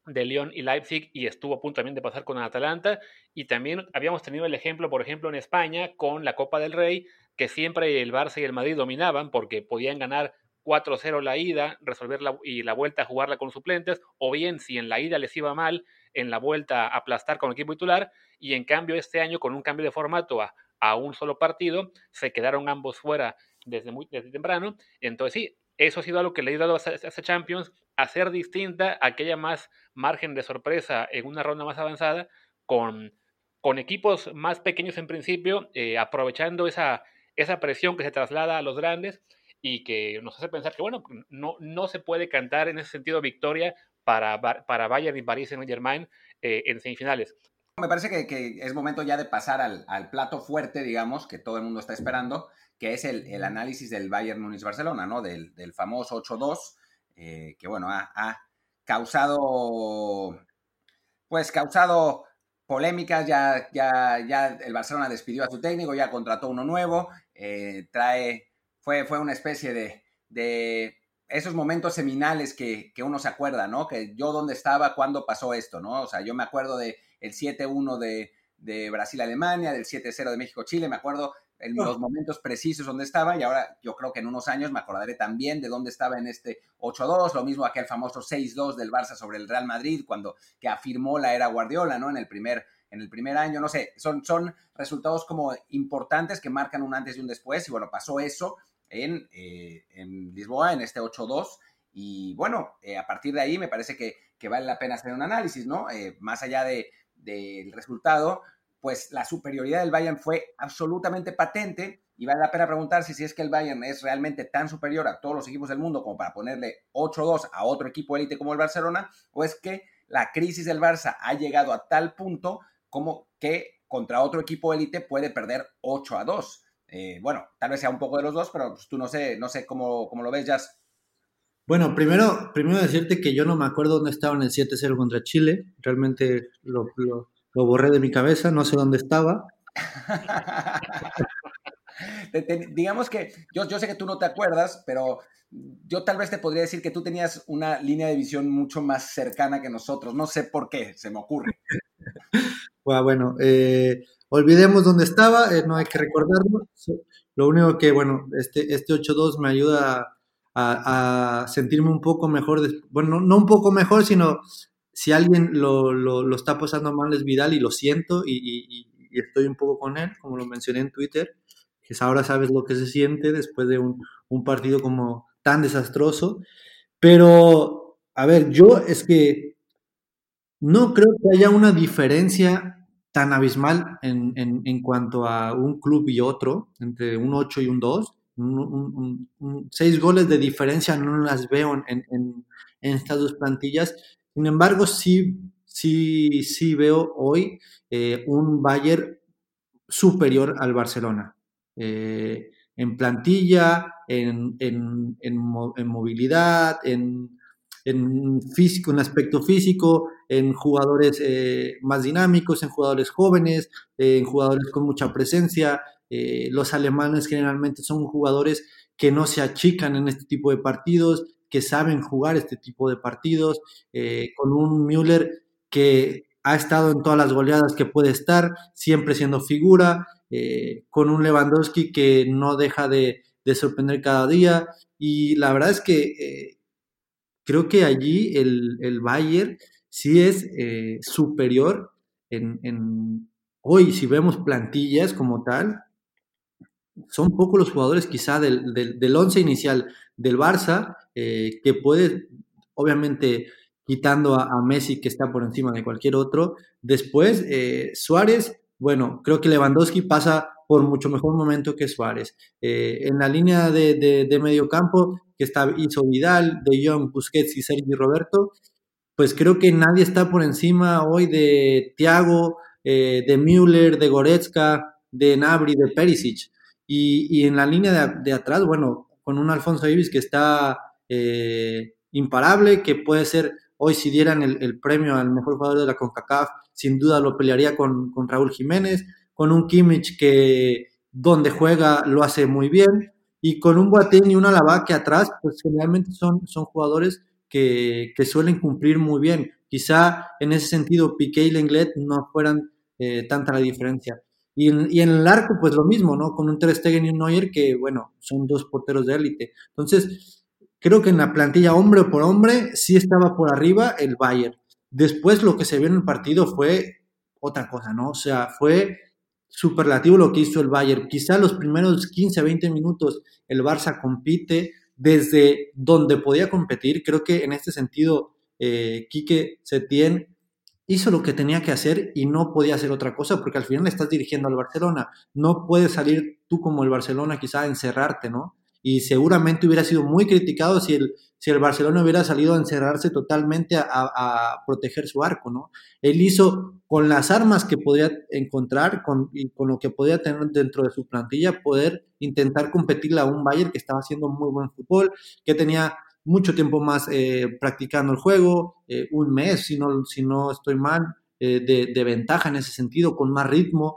Speaker 2: de León y Leipzig y estuvo a punto también de pasar con Atalanta. Y también habíamos tenido el ejemplo, por ejemplo, en España con la Copa del Rey, que siempre el Barça y el Madrid dominaban porque podían ganar 4-0 la ida, resolver y la vuelta a jugarla con suplentes, o bien si en la ida les iba mal, en la vuelta aplastar con el equipo titular, y en cambio este año con un cambio de formato a, un solo partido, se quedaron ambos fuera desde muy desde temprano, entonces sí, eso ha sido algo que le ha dado a esta Champions, hacer distinta aquella más margen de sorpresa en una ronda más avanzada, con, con equipos más pequeños en principio, eh, aprovechando esa, esa presión que se traslada a los grandes, y que nos hace pensar que, bueno, no, no se puede cantar en ese sentido victoria para, para Bayern y Paris Saint-Germain eh, en semifinales.
Speaker 1: Me parece que, es momento ya de pasar al, plato fuerte, digamos, que todo el mundo está esperando, que es el, análisis del Bayern Múnich Barcelona, ¿no? Del, famoso 8-2, eh, que, bueno, ha, causado, pues, causado polémicas, ya, ya, ya el Barcelona despidió a su técnico, ya contrató uno nuevo, eh, trae fue, fue una especie de, de esos momentos seminales que, que, uno se acuerda, ¿no? Que yo dónde estaba cuando pasó esto, ¿no? O sea, yo me acuerdo del el 7-1 de, de Brasil-Alemania, del 7-0 de México-Chile, me acuerdo en los momentos precisos donde estaba y ahora yo creo que en unos años me acordaré también de dónde estaba en este 8-2, lo mismo aquel famoso 6-2 del Barça sobre el Real Madrid cuando que afirmó la era Guardiola, ¿no? En el primer en el primer año, no sé, son, son resultados como importantes que marcan un antes y un después y bueno, pasó eso en, eh, en Lisboa, en este 8-2. Y bueno, eh, a partir de ahí me parece que, que, vale la pena hacer un análisis, ¿no? Eh, más allá del de, resultado, pues la superioridad del Bayern fue absolutamente patente y vale la pena preguntarse si es que el Bayern es realmente tan superior a todos los equipos del mundo como para ponerle 8-2 a otro equipo élite como el Barcelona, o es que la crisis del Barça ha llegado a tal punto como que contra otro equipo élite puede perder 8 2. Eh, bueno, tal vez sea un poco de los dos, pero pues, tú no sé, no sé cómo, cómo lo ves, Jazz.
Speaker 3: Bueno, primero, primero decirte que yo no me acuerdo dónde estaba en el 7-0 contra Chile. Realmente lo, borré de mi cabeza, no sé dónde estaba.
Speaker 1: digamos que yo, yo sé que tú no te acuerdas, pero yo tal vez te podría decir que tú tenías una línea de visión mucho más cercana que nosotros. No sé por qué, se me ocurre.
Speaker 3: bueno, eh, olvidemos dónde estaba, eh, no hay que recordarlo. Lo único que, bueno, este, este 8-2 me ayuda a, sentirme un poco mejor. bueno, no un poco mejor, sino si alguien lo, lo, está pasando mal es Vidal y lo siento y, estoy un poco con él, como lo mencioné en Twitter, que ahora sabes lo que se siente después de un, un partido como tan desastroso. Pero, a ver, yo es que no creo que haya una diferencia tan abismal en, en, cuanto a un club y otro, entre un 8 y un 2. seis goles de diferencia no las veo en, en, estas dos plantillas. Sin embargo, sí, sí, sí veo hoy eh, un Bayern superior al Barcelona. Eh, en plantilla, en, en, en, movilidad, en, físico, en aspecto físico, en jugadores eh, más dinámicos, en jugadores jóvenes, en jugadores con mucha presencia. Los alemanes generalmente son jugadores que no se achican en este tipo de partidos, que saben jugar este tipo de partidos, eh, con un Müller que ha estado en todas las goleadas que puede estar, siempre siendo figura, con un Lewandowski que no deja de, de, sorprender cada día. Y la verdad es que creo que allí el, el Bayern sí es eh, superior en, hoy, si vemos plantillas como tal, son pocos los jugadores quizá del, del, once inicial del Barça eh, que puede, obviamente, quitando a, Messi que está por encima de cualquier otro. Después, eh, Suárez, bueno, creo que Lewandowski pasa por mucho mejor momento que Suárez. en la línea de, de, de medio campo, que está, hizo Vidal, De Jong, Busquets y Sergi Roberto, pues creo que nadie está por encima hoy de Thiago, eh, de Müller, de Goretzka, de Nabri, de Perisic. Y, en la línea de, atrás, bueno, con un Alfonso Davis que está eh, imparable, que puede ser, hoy si dieran el, premio al mejor jugador de la CONCACAF, sin duda lo pelearía con, Raúl Jiménez, con un Kimmich que donde juega lo hace muy bien, y con un Boateng y un Alaba que atrás, pues generalmente son, son jugadores que, suelen cumplir muy bien. Quizá en ese sentido Piqué y Lenglet no fueran eh, tanta la diferencia. Y en, el arco, pues lo mismo, ¿no? Con un Ter Stegen y un Neuer que, bueno, son dos porteros de élite. Entonces, creo que en la plantilla hombre por hombre sí estaba por arriba el Bayern. Después lo que se vio en el partido fue otra cosa, ¿no? O sea, fue superlativo lo que hizo el Bayern. Quizá los primeros 15, 20 minutos el Barça compite, desde donde podía competir. Creo que en este sentido, eh, Quique Setién hizo lo que tenía que hacer y no podía hacer otra cosa porque al final estás dirigiendo al Barcelona. No puedes salir tú como el Barcelona quizá a encerrarte, ¿no? Y seguramente hubiera sido muy criticado si el, si el Barcelona hubiera salido a encerrarse totalmente a, proteger su arco, ¿no? Él hizo con las armas que podía encontrar con, y con lo que podía tener dentro de su plantilla, poder intentar competirle a un Bayern que estaba haciendo muy buen fútbol, que tenía mucho tiempo más eh, practicando el juego, eh, un mes, si no, si no estoy mal, eh, de, ventaja en ese sentido, con más ritmo,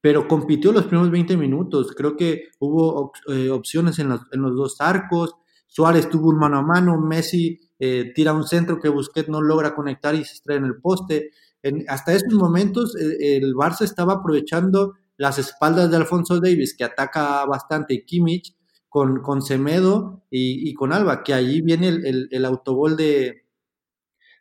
Speaker 3: pero compitió los primeros 20 minutos. Creo que hubo opciones en los, en los, dos arcos. Suárez tuvo un mano a mano, Messi tira un centro que Busquets no logra conectar y se estrella en el poste. hasta esos momentos el Barça estaba aprovechando las espaldas de Alfonso Davis, que ataca bastante, Kimmich, con, con Semedo y, con Alba, que allí viene el, el, autogol de,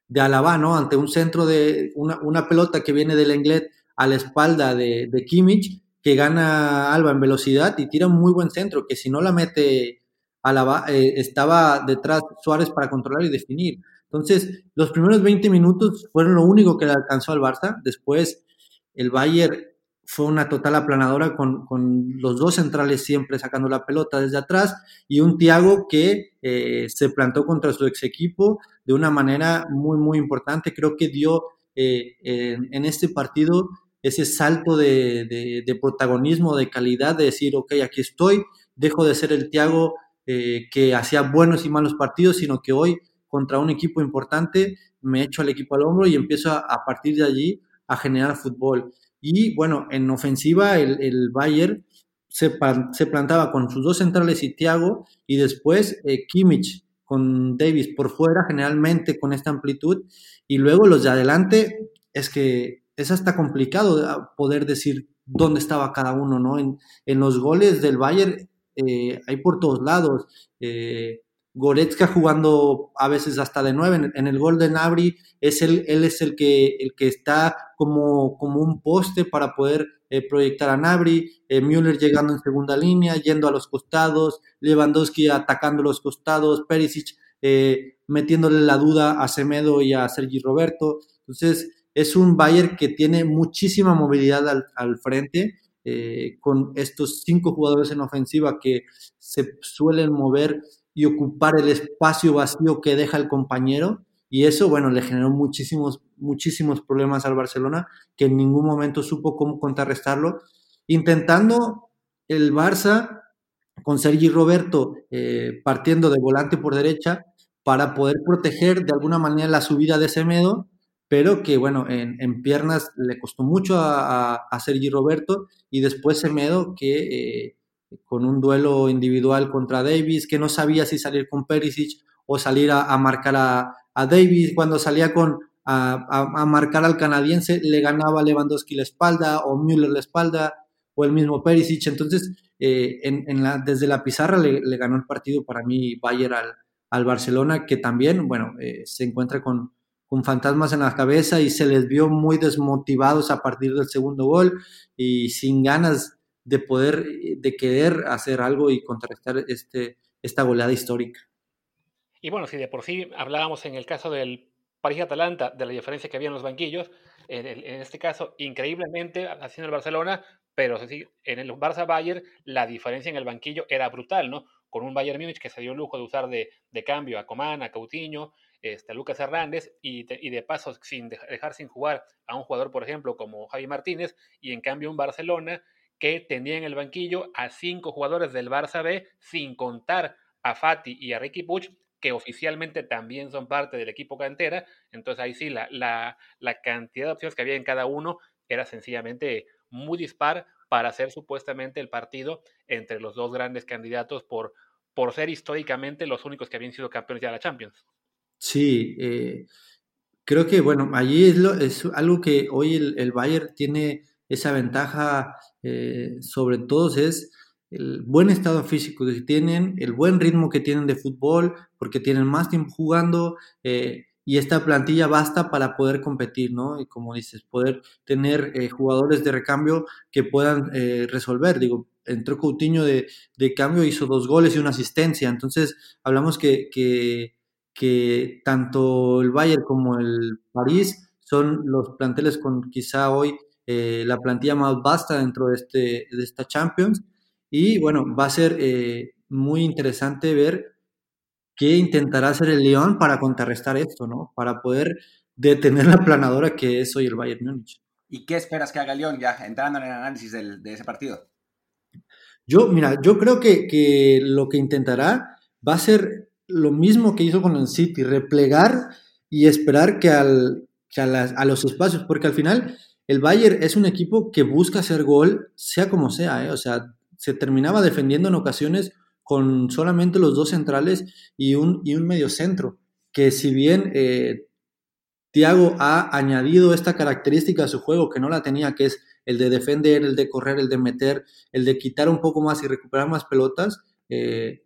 Speaker 3: de Alaba, ¿no? Ante un centro de una, pelota que viene del Englet a la espalda de, de Kimmich, que gana Alba en velocidad y tira un muy buen centro, que si no la mete Alaba, eh, estaba detrás Suárez para controlar y definir. Entonces, los primeros 20 minutos fueron lo único que le alcanzó al Barça. Después, el Bayern fue una total aplanadora con, con, los dos centrales siempre sacando la pelota desde atrás y un Thiago que eh, se plantó contra su ex equipo de una manera muy, muy importante. Creo que dio eh, en, este partido ese salto de, de, protagonismo, de calidad, de decir, ok, aquí estoy, dejo de ser el Thiago eh, que hacía buenos y malos partidos, sino que hoy contra un equipo importante me echo al equipo al hombro y empiezo a, a partir de allí a generar fútbol. Y bueno, en ofensiva el, el Bayern se, plantaba con sus dos centrales y Thiago y después eh, Kimmich con Davis por fuera, generalmente con esta amplitud, y luego los de adelante, es que es hasta complicado poder decir dónde estaba cada uno, ¿no? En, en los goles del Bayern eh, hay por todos lados. Eh, Goretzka jugando a veces hasta de nueve. En, el gol de Nabri, es el, él es el que, el que está como, como un poste para poder eh, proyectar a Nabri. Eh, Müller llegando en segunda línea, yendo a los costados. Lewandowski atacando los costados. Perisic metiéndole la duda a Semedo y a Sergi Roberto. Entonces, es un Bayern que tiene muchísima movilidad al, al frente eh, con estos cinco jugadores en ofensiva que se suelen mover y ocupar el espacio vacío que deja el compañero. Y eso, bueno, le generó muchísimos, muchísimos problemas al Barcelona, que en ningún momento supo cómo contrarrestarlo, intentando el Barça con Sergi Roberto eh, partiendo de volante por derecha para poder proteger de alguna manera la subida de Semedo pero que bueno, en, piernas le costó mucho a, a, Sergi Roberto y después Semedo que eh, con un duelo individual contra Davis, que no sabía si salir con Perisic o salir a, marcar a, Davis, cuando salía con a, marcar al canadiense le ganaba Lewandowski la espalda o Müller la espalda o el mismo Perisic, entonces eh, en, la, desde la pizarra le, ganó el partido para mí Bayern al, al Barcelona, que también, bueno, eh, se encuentra con fantasmas en la cabeza y se les vio muy desmotivados a partir del segundo gol y sin ganas de poder, de querer hacer algo y contrarrestar este, esta goleada histórica.
Speaker 2: Y bueno, si de por sí hablábamos en el caso del París-Atalanta de la diferencia que había en los banquillos, en, este caso, increíblemente, haciendo el Barcelona, pero en el Barça-Bayern, la diferencia en el banquillo era brutal, ¿no? Con un Bayern Múnich que se dio el lujo de usar de, de cambio a Coman, a Coutinho, este, Lucas Hernández y, de paso sin dejar sin jugar a un jugador, por ejemplo, como Javi Martínez, y en cambio un Barcelona que tenía en el banquillo a cinco jugadores del Barça B, sin contar a Fati y a Ricky Puch, que oficialmente también son parte del equipo cantera. Entonces ahí sí, la, la, la cantidad de opciones que había en cada uno era sencillamente muy dispar para hacer supuestamente el partido entre los dos grandes candidatos por, por ser históricamente los únicos que habían sido campeones de la Champions.
Speaker 3: Sí, eh, creo que, bueno, allí es, lo, es algo que hoy el, Bayern tiene esa ventaja eh, sobre todos, es el buen estado físico que tienen, el buen ritmo que tienen de fútbol, porque tienen más tiempo jugando eh, y esta plantilla basta para poder competir, ¿no? Y como dices, poder tener jugadores de recambio que puedan resolver. Digo, entró Coutinho de, de, cambio, hizo dos goles y una asistencia, entonces hablamos que, que que tanto el Bayern como el París son los planteles con quizá hoy eh, la plantilla más vasta dentro de, este, de esta Champions. Y bueno, va a ser eh, muy interesante ver qué intentará hacer el León para contrarrestar esto, ¿no? Para poder detener la planadora que es hoy el Bayern Múnich.
Speaker 1: ¿Y qué esperas que haga el León ya entrando en el análisis de ese partido?
Speaker 3: Yo, mira, yo creo que, que lo que intentará va a ser lo mismo que hizo con el City, replegar y esperar que, al, a, los espacios, porque al final el Bayern es un equipo que busca hacer gol, sea como sea, ¿eh? o sea, se terminaba defendiendo en ocasiones con solamente los dos centrales y un, y un medio centro, que si bien eh, Thiago ha añadido esta característica a su juego que no la tenía, que es el de defender, el de correr, el de meter, el de quitar un poco más y recuperar más pelotas, eh,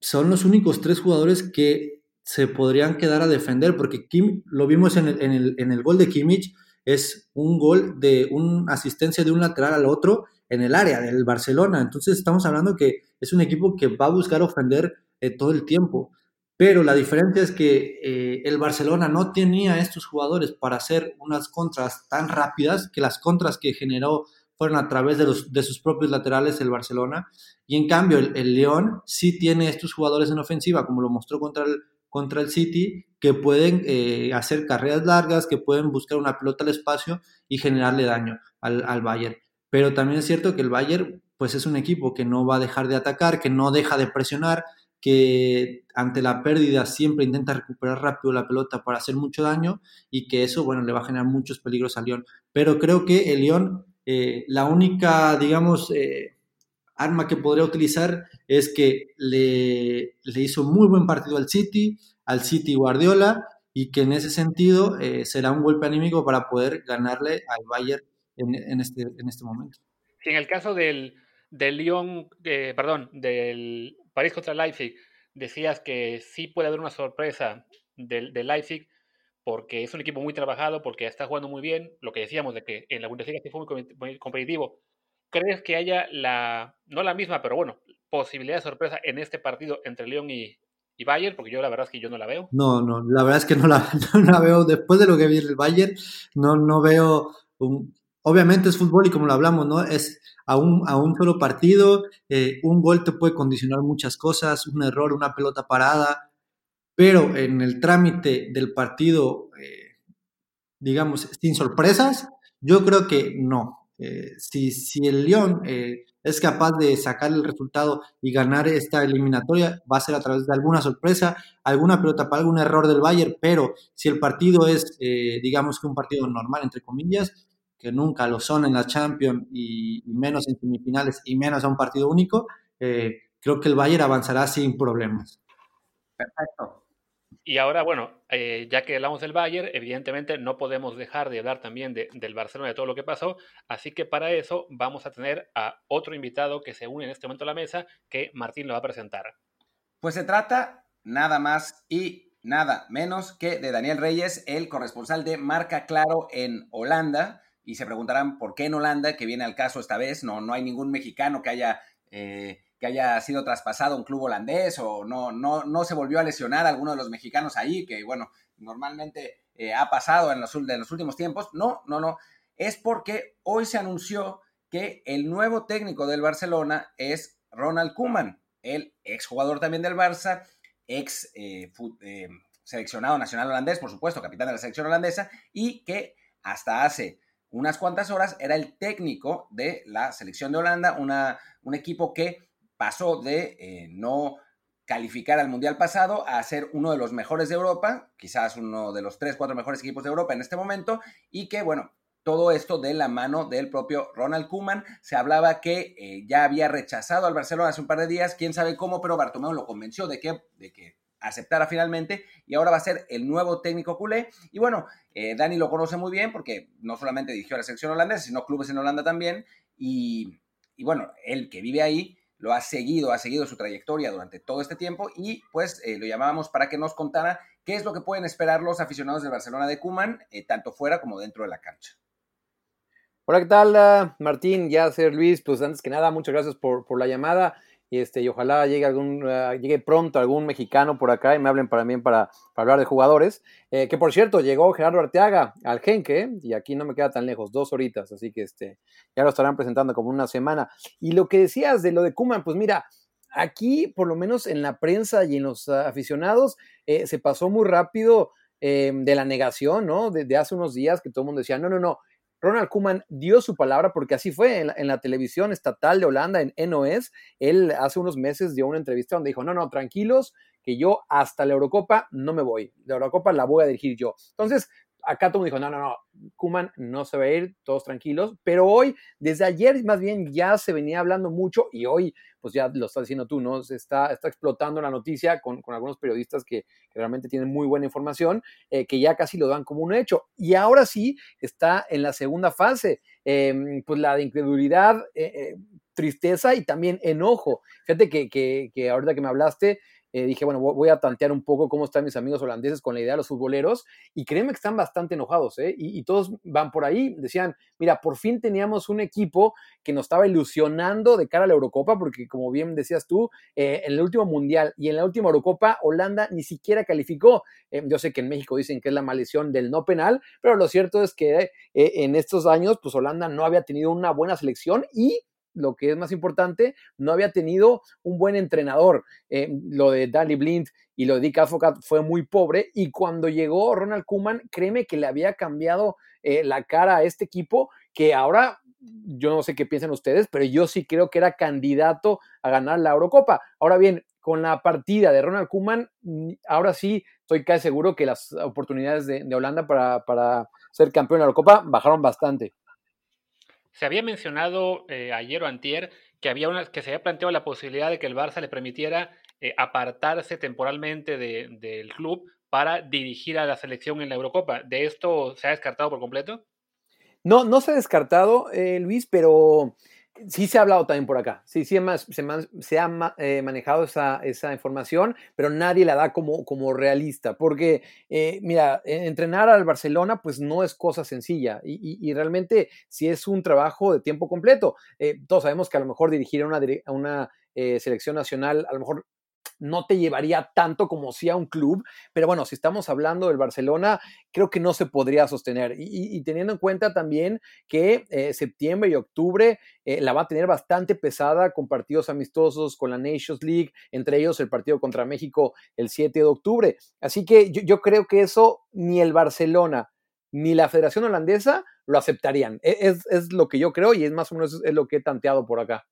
Speaker 3: son los únicos tres jugadores que se podrían quedar a defender, porque Kim, lo vimos en el, en el, gol de Kimmich, es un gol de una asistencia de un lateral al otro en el área del Barcelona. Entonces estamos hablando que es un equipo que va a buscar ofender eh, todo el tiempo. Pero la diferencia es que eh, el Barcelona no tenía estos jugadores para hacer unas contras tan rápidas que las contras que generó fueron a través de, los, de sus propios laterales el Barcelona. Y en cambio, el, León sí tiene estos jugadores en ofensiva, como lo mostró contra el, contra el City, que pueden eh, hacer carreras largas, que pueden buscar una pelota al espacio y generarle daño al, al Bayern. Pero también es cierto que el Bayern pues es un equipo que no va a dejar de atacar, que no deja de presionar, que ante la pérdida siempre intenta recuperar rápido la pelota para hacer mucho daño y que eso, bueno, le va a generar muchos peligros al León. Pero creo que el León eh, la única, digamos, eh, arma que podría utilizar es que le, le hizo muy buen partido al City, al City Guardiola, y que en ese sentido eh, será un golpe anímico para poder ganarle al Bayern en, este, en este momento.
Speaker 2: Sí, en el caso del, del Lyon, eh, perdón, del París contra Leipzig, decías que sí puede haber una sorpresa del, del, Leipzig porque es un equipo muy trabajado, porque está jugando muy bien, lo que decíamos de que en la Bundesliga sí fue muy competitivo. ¿Crees que haya la, no la misma, pero bueno, posibilidad de sorpresa en este partido entre Lyon y, y Bayern, porque yo la verdad es que yo no la veo.
Speaker 3: No, no, la verdad es que no la, la veo. Después de lo que vi el Bayern, no, no veo. Obviamente es fútbol y como lo hablamos, ¿no? Es a un, a un solo partido, eh, un gol te puede condicionar muchas cosas, un error, una pelota parada, pero en el trámite del partido, eh, digamos, sin sorpresas, yo creo que no. Eh, si, si el León es capaz de sacar el resultado y ganar esta eliminatoria, va a ser a través de alguna sorpresa, alguna pelota para algún error del Bayern, pero si el partido es, eh, digamos que un partido normal, entre comillas, que nunca lo son en la Champions y, menos en semifinales y menos a un partido único, eh, creo que el Bayern avanzará sin problemas.
Speaker 1: Perfecto.
Speaker 2: Y ahora, bueno, eh, ya que hablamos del Bayern, evidentemente no podemos dejar de hablar también del Barcelona, de todo lo que pasó. Así que para eso vamos a tener a otro invitado que se une en este momento a la mesa, que Martín lo va a presentar.
Speaker 1: Pues se trata nada más y nada menos que de Daniel Reyes, el corresponsal de Marca Claro en Holanda. Y se preguntarán por qué en Holanda, que viene al caso esta vez. No, no hay ningún mexicano que haya eh, que haya sido traspasado un club holandés o no, no, no se volvió a lesionar a alguno de los mexicanos ahí, que bueno, normalmente eh, ha pasado en los, últimos tiempos. No, no, no. Es porque hoy se anunció que el nuevo técnico del Barcelona es Ronald Koeman, el exjugador también del Barça, ex eh, eh, seleccionado nacional holandés, por supuesto, capitán de la selección holandesa, y que hasta hace unas cuantas horas era el técnico de la selección de Holanda, una, un equipo que pasó de eh, no calificar al Mundial pasado a ser uno de los mejores de Europa, quizás uno de los tres, cuatro mejores equipos de Europa en este momento, y que, bueno, todo esto de la mano del propio Ronald Koeman. Se hablaba que eh, ya había rechazado al Barcelona hace un par de días, quién sabe cómo, pero Bartomeu lo convenció de que, de que aceptara finalmente y ahora va a ser el nuevo técnico culé. Y bueno, eh, Dani lo conoce muy bien porque no solamente dirigió a la selección holandesa, sino clubes en Holanda también. Y, y bueno, él que vive ahí, lo ha seguido, ha seguido su trayectoria durante todo este tiempo y pues eh, lo llamábamos para que nos contara qué es lo que pueden esperar los aficionados del Barcelona de Cuman, eh, tanto fuera como dentro de la cancha.
Speaker 4: Hola, ¿qué tal, ah, Martín? Ya ser Luis, pues antes que nada, muchas gracias por, por la llamada y, este, y ojalá llegue, algún, ah, llegue pronto algún mexicano por acá y me hablen para, para, para hablar de jugadores. Eh, que por cierto, llegó Gerardo Arteaga al Genque y aquí no me queda tan lejos, dos horitas, así que este, ya lo estarán presentando como una semana. Y lo que decías de lo de Kuman, pues mira, aquí por lo menos en la prensa y en los aficionados eh, se pasó muy rápido eh, de la negación, ¿no? De, de, hace unos días que todo el mundo decía, no, no, no, Ronald Koeman dio su palabra porque así fue en la, televisión estatal de Holanda, en NOS. Él hace unos meses dio una entrevista donde dijo, no, no, tranquilos, que yo hasta la Eurocopa no me voy. La Eurocopa la voy a dirigir yo. Entonces, acá dijo, no, no, no, Kuman no se va a ir, todos tranquilos, pero hoy, desde ayer más bien ya se venía hablando mucho y hoy, pues ya lo estás diciendo tú, ¿no? Se está, está explotando la noticia con, con algunos periodistas que, realmente tienen muy buena información, eh, que ya casi lo dan como un hecho. Y ahora sí está en la segunda fase, em, pues la de incredulidad, eh, eh, tristeza y también enojo. Fíjate que, que, que ahorita que me hablaste, eh, dije, bueno, voy a tantear un poco cómo están mis amigos holandeses con la idea de los futboleros y créeme que están bastante enojados, ¿eh? Y, todos van por ahí, decían, mira, por fin teníamos un equipo que nos estaba ilusionando de cara a la Eurocopa, porque como bien decías tú, eh, en el último Mundial y en la última Eurocopa, Holanda ni siquiera calificó. Eh, yo sé que en México dicen que es la maldición del no penal, pero lo cierto es que en estos años, pues Holanda no había tenido una buena selección y lo que es más importante, no había tenido un buen entrenador. Eh, lo de Danny Blind y lo de Dick Advocat fue muy pobre y cuando llegó Ronald Koeman, créeme que le había cambiado eh, la cara a este equipo que ahora yo no sé qué piensan ustedes, pero yo sí creo que era candidato a ganar la Eurocopa. Ahora bien, con la partida de Ronald Koeman, mm, ahora sí estoy casi seguro que las oportunidades de, Holanda para, para ser campeón de la Eurocopa bajaron bastante.
Speaker 2: Se había mencionado eh, ayer o antier que, había que se había planteado la posibilidad de que el Barça le permitiera eh, apartarse temporalmente del club para dirigir a la selección en la Eurocopa. ¿De esto se ha descartado por completo?
Speaker 4: No, no se ha descartado, eh, Luis, pero sí se ha hablado también por acá. Sí, sí se, ha eh, manejado esa, información, pero nadie la da como, realista. Porque, eh, mira, entrenar al Barcelona, pues no es cosa sencilla. Y, realmente, si es un trabajo de tiempo completo. todos sabemos que a lo mejor dirigir una, a una selección nacional, a lo mejor no te llevaría tanto como si a un club, pero bueno, si estamos hablando del Barcelona, creo que no se podría sostener. Y, teniendo en cuenta también que eh, septiembre y octubre eh, la va a tener bastante pesada con partidos amistosos, con la Nations League, entre ellos el partido contra México el 7 de octubre. Así que yo, creo que eso ni el Barcelona ni la Federación Holandesa lo aceptarían. E, es, es, lo que yo creo y es más o menos es lo que he tanteado por acá.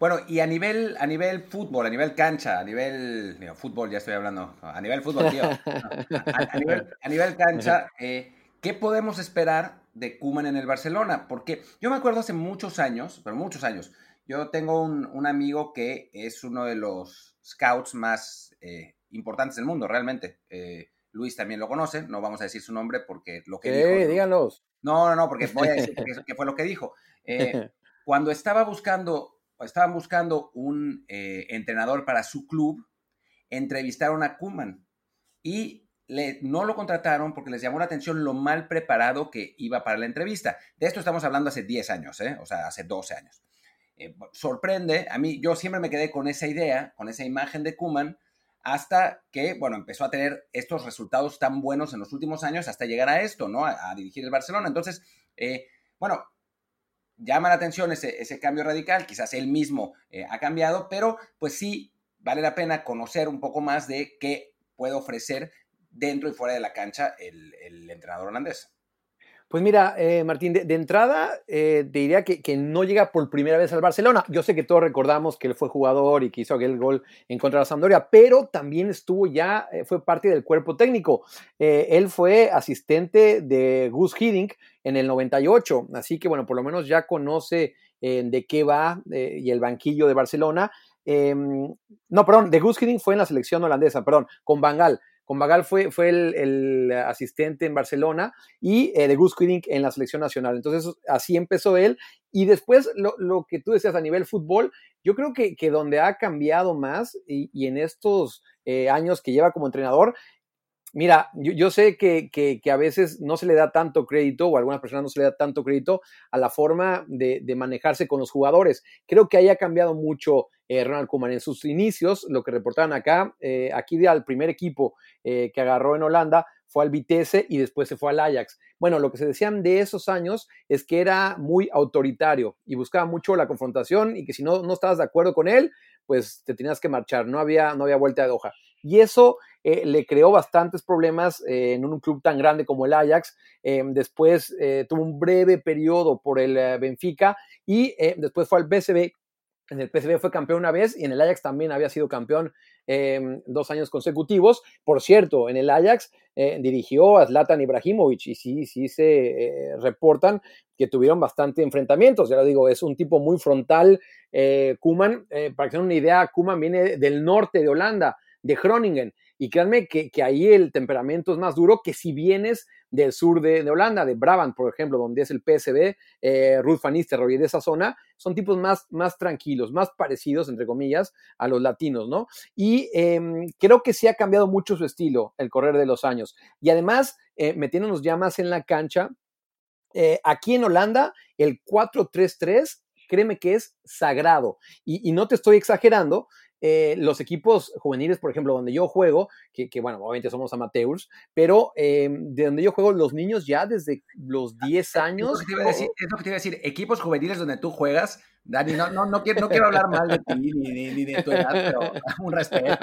Speaker 1: Bueno, y a nivel, a nivel fútbol, a nivel cancha, a nivel. fútbol ya estoy hablando. A nivel fútbol, tío. A, nivel, cancha, eh, ¿qué podemos esperar de Kuman en el Barcelona? Porque yo me acuerdo hace muchos años, pero muchos años, yo tengo un, amigo que es uno de los scouts más eh, importantes del mundo, realmente. Eh, Luis también lo conoce, no vamos a decir su nombre porque lo que dijo.
Speaker 4: díganos.
Speaker 1: No, no, no, porque voy a decir que, fue lo que dijo. cuando estaba buscando estaban buscando un eh, entrenador para su club, entrevistaron a Kuman y no lo contrataron porque les llamó la atención lo mal preparado que iba para la entrevista. De esto estamos hablando hace 10 años, ¿eh? o sea, hace 12 años. Eh, sorprende, a mí yo siempre me quedé con esa idea, con esa imagen de Kuman, hasta que, bueno, empezó a tener estos resultados tan buenos en los últimos años hasta llegar a esto, ¿no? A, dirigir el Barcelona. Entonces, bueno, llama la atención ese, cambio radical, quizás él mismo eh, ha cambiado, pero pues sí vale la pena conocer un poco más de qué puede ofrecer dentro y fuera de la cancha el entrenador holandés.
Speaker 4: Pues mira, eh, Martín, de, entrada eh, te diría que, no llega por primera vez al Barcelona. Yo sé que todos recordamos que él fue jugador y que hizo aquel gol en contra de la Sampdoria, pero también estuvo ya, eh, fue parte del cuerpo técnico. él fue asistente de Gus Hiddink en el 98, así que bueno, por lo menos ya conoce de qué va y el banquillo de Barcelona. Em, no, perdón, de Gus Hiddink fue en la selección holandesa, perdón, con Bangal. Con Bagal fue, fue el, asistente en Barcelona y eh, de Gus Hiddink en la selección nacional. Entonces, así empezó él. Y después, lo, que tú decías a nivel fútbol, yo creo que, que donde ha cambiado más y, en estos eh, años que lleva como entrenador, Mira, yo, sé que, a veces no se le da tanto crédito, o a algunas personas no se le da tanto crédito a la forma de, manejarse con los jugadores. Creo que ahí ha cambiado mucho eh, Ronald Koeman. En sus inicios, lo que reportaban acá, eh, aquí al primer equipo eh, que agarró en Holanda fue al Vitesse y después se fue al Ajax. Bueno, lo que se decían de esos años es que era muy autoritario y buscaba mucho la confrontación y que si no, no estabas de acuerdo con él, pues te tenías que marchar, no había, no había vuelta de hoja. Y eso eh, le creó bastantes problemas eh, en un club tan grande como el Ajax. Eh, después tuvo un breve periodo por el Benfica y después fue al PSV. En el PSV fue campeón una vez y en el Ajax también había sido campeón dos años consecutivos. Por cierto, en el Ajax dirigió a Zlatan Ibrahimovic y sí, sí se reportan que tuvieron bastante enfrentamientos. Ya lo digo, es un tipo muy frontal. Kuman, para que tengan una idea, Kuman viene del norte de Holanda, de Groningen. Y créanme que, ahí el temperamento es más duro que si vienes del sur de, Holanda, de Brabant, por ejemplo, donde es el PSB, eh, Ruth Van Nistelrooy, de esa zona, son tipos más, más tranquilos, más parecidos, entre comillas, a los latinos, ¿no? Y em, creo que sí ha cambiado mucho su estilo el correr de los años. Y además, eh, metiéndonos ya más en la cancha, eh, aquí en Holanda, el 4-3-3 créeme que es sagrado. y, no te estoy exagerando, eh, los equipos juveniles, por ejemplo, donde yo juego, que, bueno, obviamente somos amateurs, pero eh, de donde yo juego, los niños ya desde los 10 ah, años.
Speaker 1: Es lo, que te iba a decir, equipos juveniles donde tú juegas, Dani, no, no, no, quiero, no quiero hablar mal de ti ni, de tu edad, pero un respeto.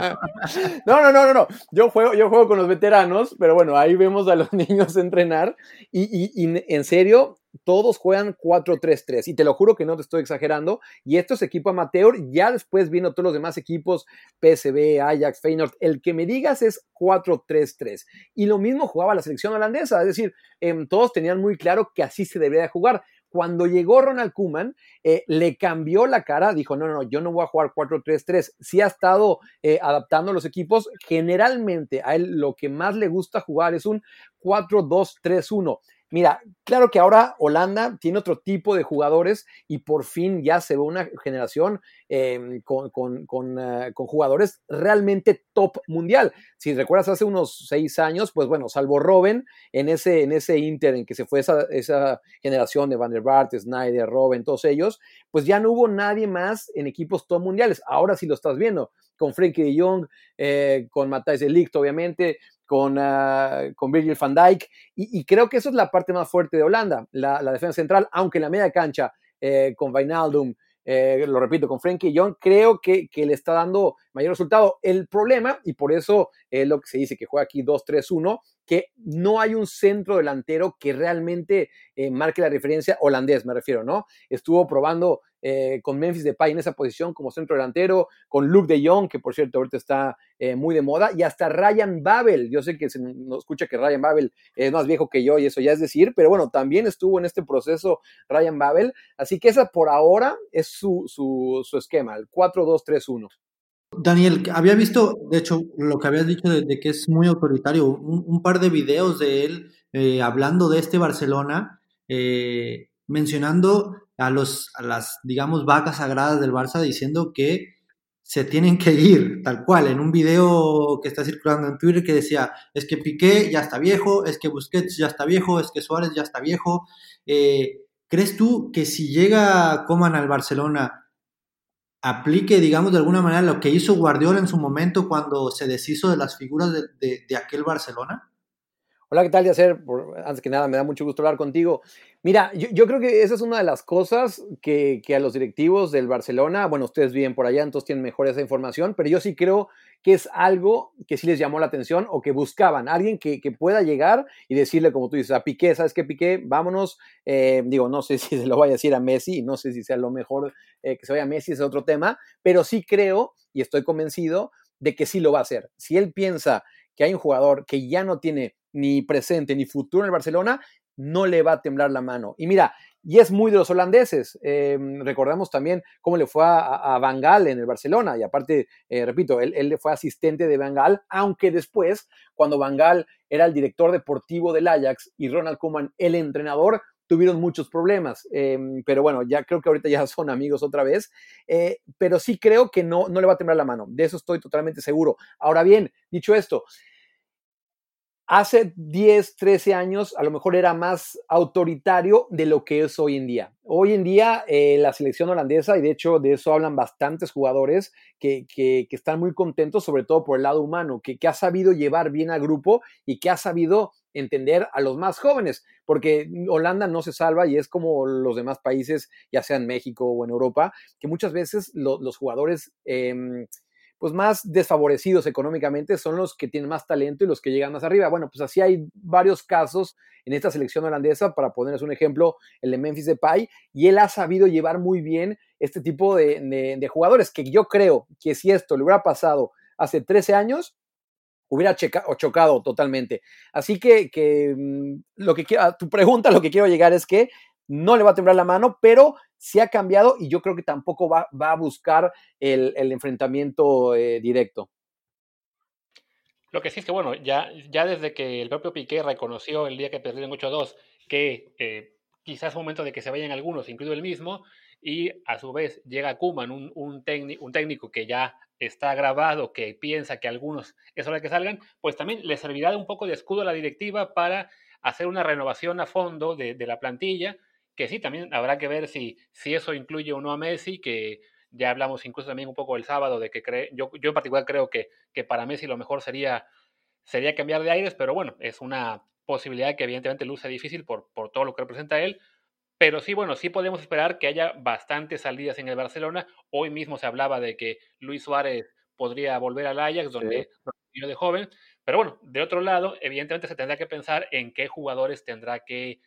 Speaker 4: No, no, no, no, Yo juego, yo juego con los veteranos, pero bueno, ahí vemos a los niños entrenar y, y en serio, todos juegan 4-3-3 y te lo juro que no te estoy exagerando. Y esto es equipo amateur, ya después vino todos los demás equipos, PSV, Ajax, Feyenoord, el que me digas es 4-3-3. Y lo mismo jugaba la selección holandesa, es decir, em, todos tenían muy claro que así se debería jugar. Cuando llegó Ronald Koeman, eh, le cambió la cara, dijo, no, no, no, yo no voy a jugar 4-3-3. Sí ha estado eh, adaptando los equipos. Generalmente a él lo que más le gusta jugar es un 4-2-3-1. Mira, claro que ahora Holanda tiene otro tipo de jugadores y por fin ya se ve una generación em, con, eh, con, jugadores realmente top mundial. Si recuerdas hace unos seis años, pues bueno, salvo Robben en ese, en ese Inter en que se fue esa, esa generación de Van der Bart, Snyder, Robben, todos ellos, pues ya no hubo nadie más en equipos top mundiales. Ahora sí lo estás viendo con Frankie de Jong, eh, con Matthijs de Ligt, obviamente, con, uh, con Virgil van Dijk, y, creo que eso es la parte más fuerte de Holanda, la, defensa central, aunque en la media cancha, eh, con Wijnaldum, eh, lo repito, con Frankie Young, creo que, que, le está dando mayor resultado. El problema, y por eso es lo que se dice que juega aquí 2-3-1, que no hay un centro delantero que realmente eh, marque la referencia holandés, me refiero, ¿no? Estuvo probando eh, con Memphis Depay en esa posición como centro delantero, con Luke de Jong, que por cierto ahorita está eh, muy de moda, y hasta Ryan Babel. Yo sé que se nos escucha que Ryan Babel es más viejo que yo y eso ya es decir, pero bueno, también estuvo en este proceso Ryan Babel, así que esa por ahora es su, su, su esquema, el 4-2-3-1.
Speaker 3: Daniel, había visto, de hecho, lo que habías dicho de, que es muy autoritario, un, par de videos de él eh, hablando de este Barcelona, eh, mencionando a, los, a las, digamos, vacas sagradas del Barça, diciendo que se tienen que ir, tal cual, en un video que está circulando en Twitter que decía, es que Piqué ya está viejo, es que Busquets ya está viejo, es que Suárez ya está viejo. Eh, ¿Crees tú que si llega Coman al Barcelona, aplique, digamos, de alguna manera lo que hizo Guardiola en su momento cuando se deshizo de las figuras de, aquel Barcelona?
Speaker 4: Hola, ¿qué tal, Yacer? Antes que nada, me da mucho gusto hablar contigo. Mira, yo, creo que esa es una de las cosas que, a los directivos del Barcelona, bueno, ustedes viven por allá, entonces tienen mejor esa información, pero yo sí creo que es algo que sí les llamó la atención o que buscaban, alguien que, pueda llegar y decirle, como tú dices, a Piqué, ¿sabes qué, Piqué? Vámonos, eh, digo, no sé si se lo vaya a decir a Messi, no sé si sea lo mejor eh, que se vaya a Messi, es otro tema, pero sí creo y estoy convencido de que sí lo va a hacer. Si él piensa que hay un jugador que ya no tiene ni presente ni futuro en el Barcelona, no le va a temblar la mano. Y mira, y es muy de los holandeses. Em, recordamos también cómo le fue a, a Van Gaal en el Barcelona. Y aparte, eh, repito, él, él, fue asistente de Van Gaal, aunque después, cuando Van Gaal era el director deportivo del Ajax y Ronald Koeman el entrenador, tuvieron muchos problemas. Em, pero bueno, ya creo que ahorita ya son amigos otra vez. Eh, pero sí creo que no, no le va a temblar la mano. De eso estoy totalmente seguro. Ahora bien, dicho esto, hace 10, 13 años a lo mejor era más autoritario de lo que es hoy en día. Hoy en día eh, la selección holandesa, y de hecho de eso hablan bastantes jugadores que, están muy contentos, sobre todo por el lado humano, que, ha sabido llevar bien al grupo y que ha sabido entender a los más jóvenes, porque Holanda no se salva y es como los demás países, ya sea en México o en Europa, que muchas veces los jugadores... Em, pues más desfavorecidos económicamente son los que tienen más talento y los que llegan más arriba. Bueno, pues así hay varios casos en esta selección holandesa, para ponerles un ejemplo, el de Memphis Depay, y él ha sabido llevar muy bien este tipo de, jugadores, que yo creo que si esto le hubiera pasado hace 13 años, hubiera chocado totalmente. Así que, mm, lo que quiero, tu pregunta, lo que quiero llegar es que no le va a temblar la mano, pero sí ha cambiado y yo creo que tampoco va, a buscar el, enfrentamiento eh, directo.
Speaker 2: Lo que sí es que, bueno, ya, ya desde que el propio Piqué reconoció el día que perdieron 8-2 que eh, quizás es momento de que se vayan algunos, incluido el mismo, y a su vez llega Kuman, un, un, un técnico que ya está grabado, que piensa que algunos es hora de que salgan, pues también le servirá de un poco de escudo a la directiva para hacer una renovación a fondo de la plantilla que sí, también habrá que ver si, si eso incluye o no a Messi, que ya hablamos incluso también un poco el sábado de que cree, yo, yo en particular creo que, que para Messi lo mejor sería, sería cambiar de aires, pero bueno, es una posibilidad que evidentemente luce difícil por, por todo lo que representa él. Pero sí, bueno, sí podemos esperar que haya bastantes salidas en el Barcelona. Hoy mismo se hablaba de que Luis Suárez podría volver al Ajax, donde sí. de joven. Pero bueno, de otro lado, evidentemente se tendrá que pensar en qué jugadores tendrá que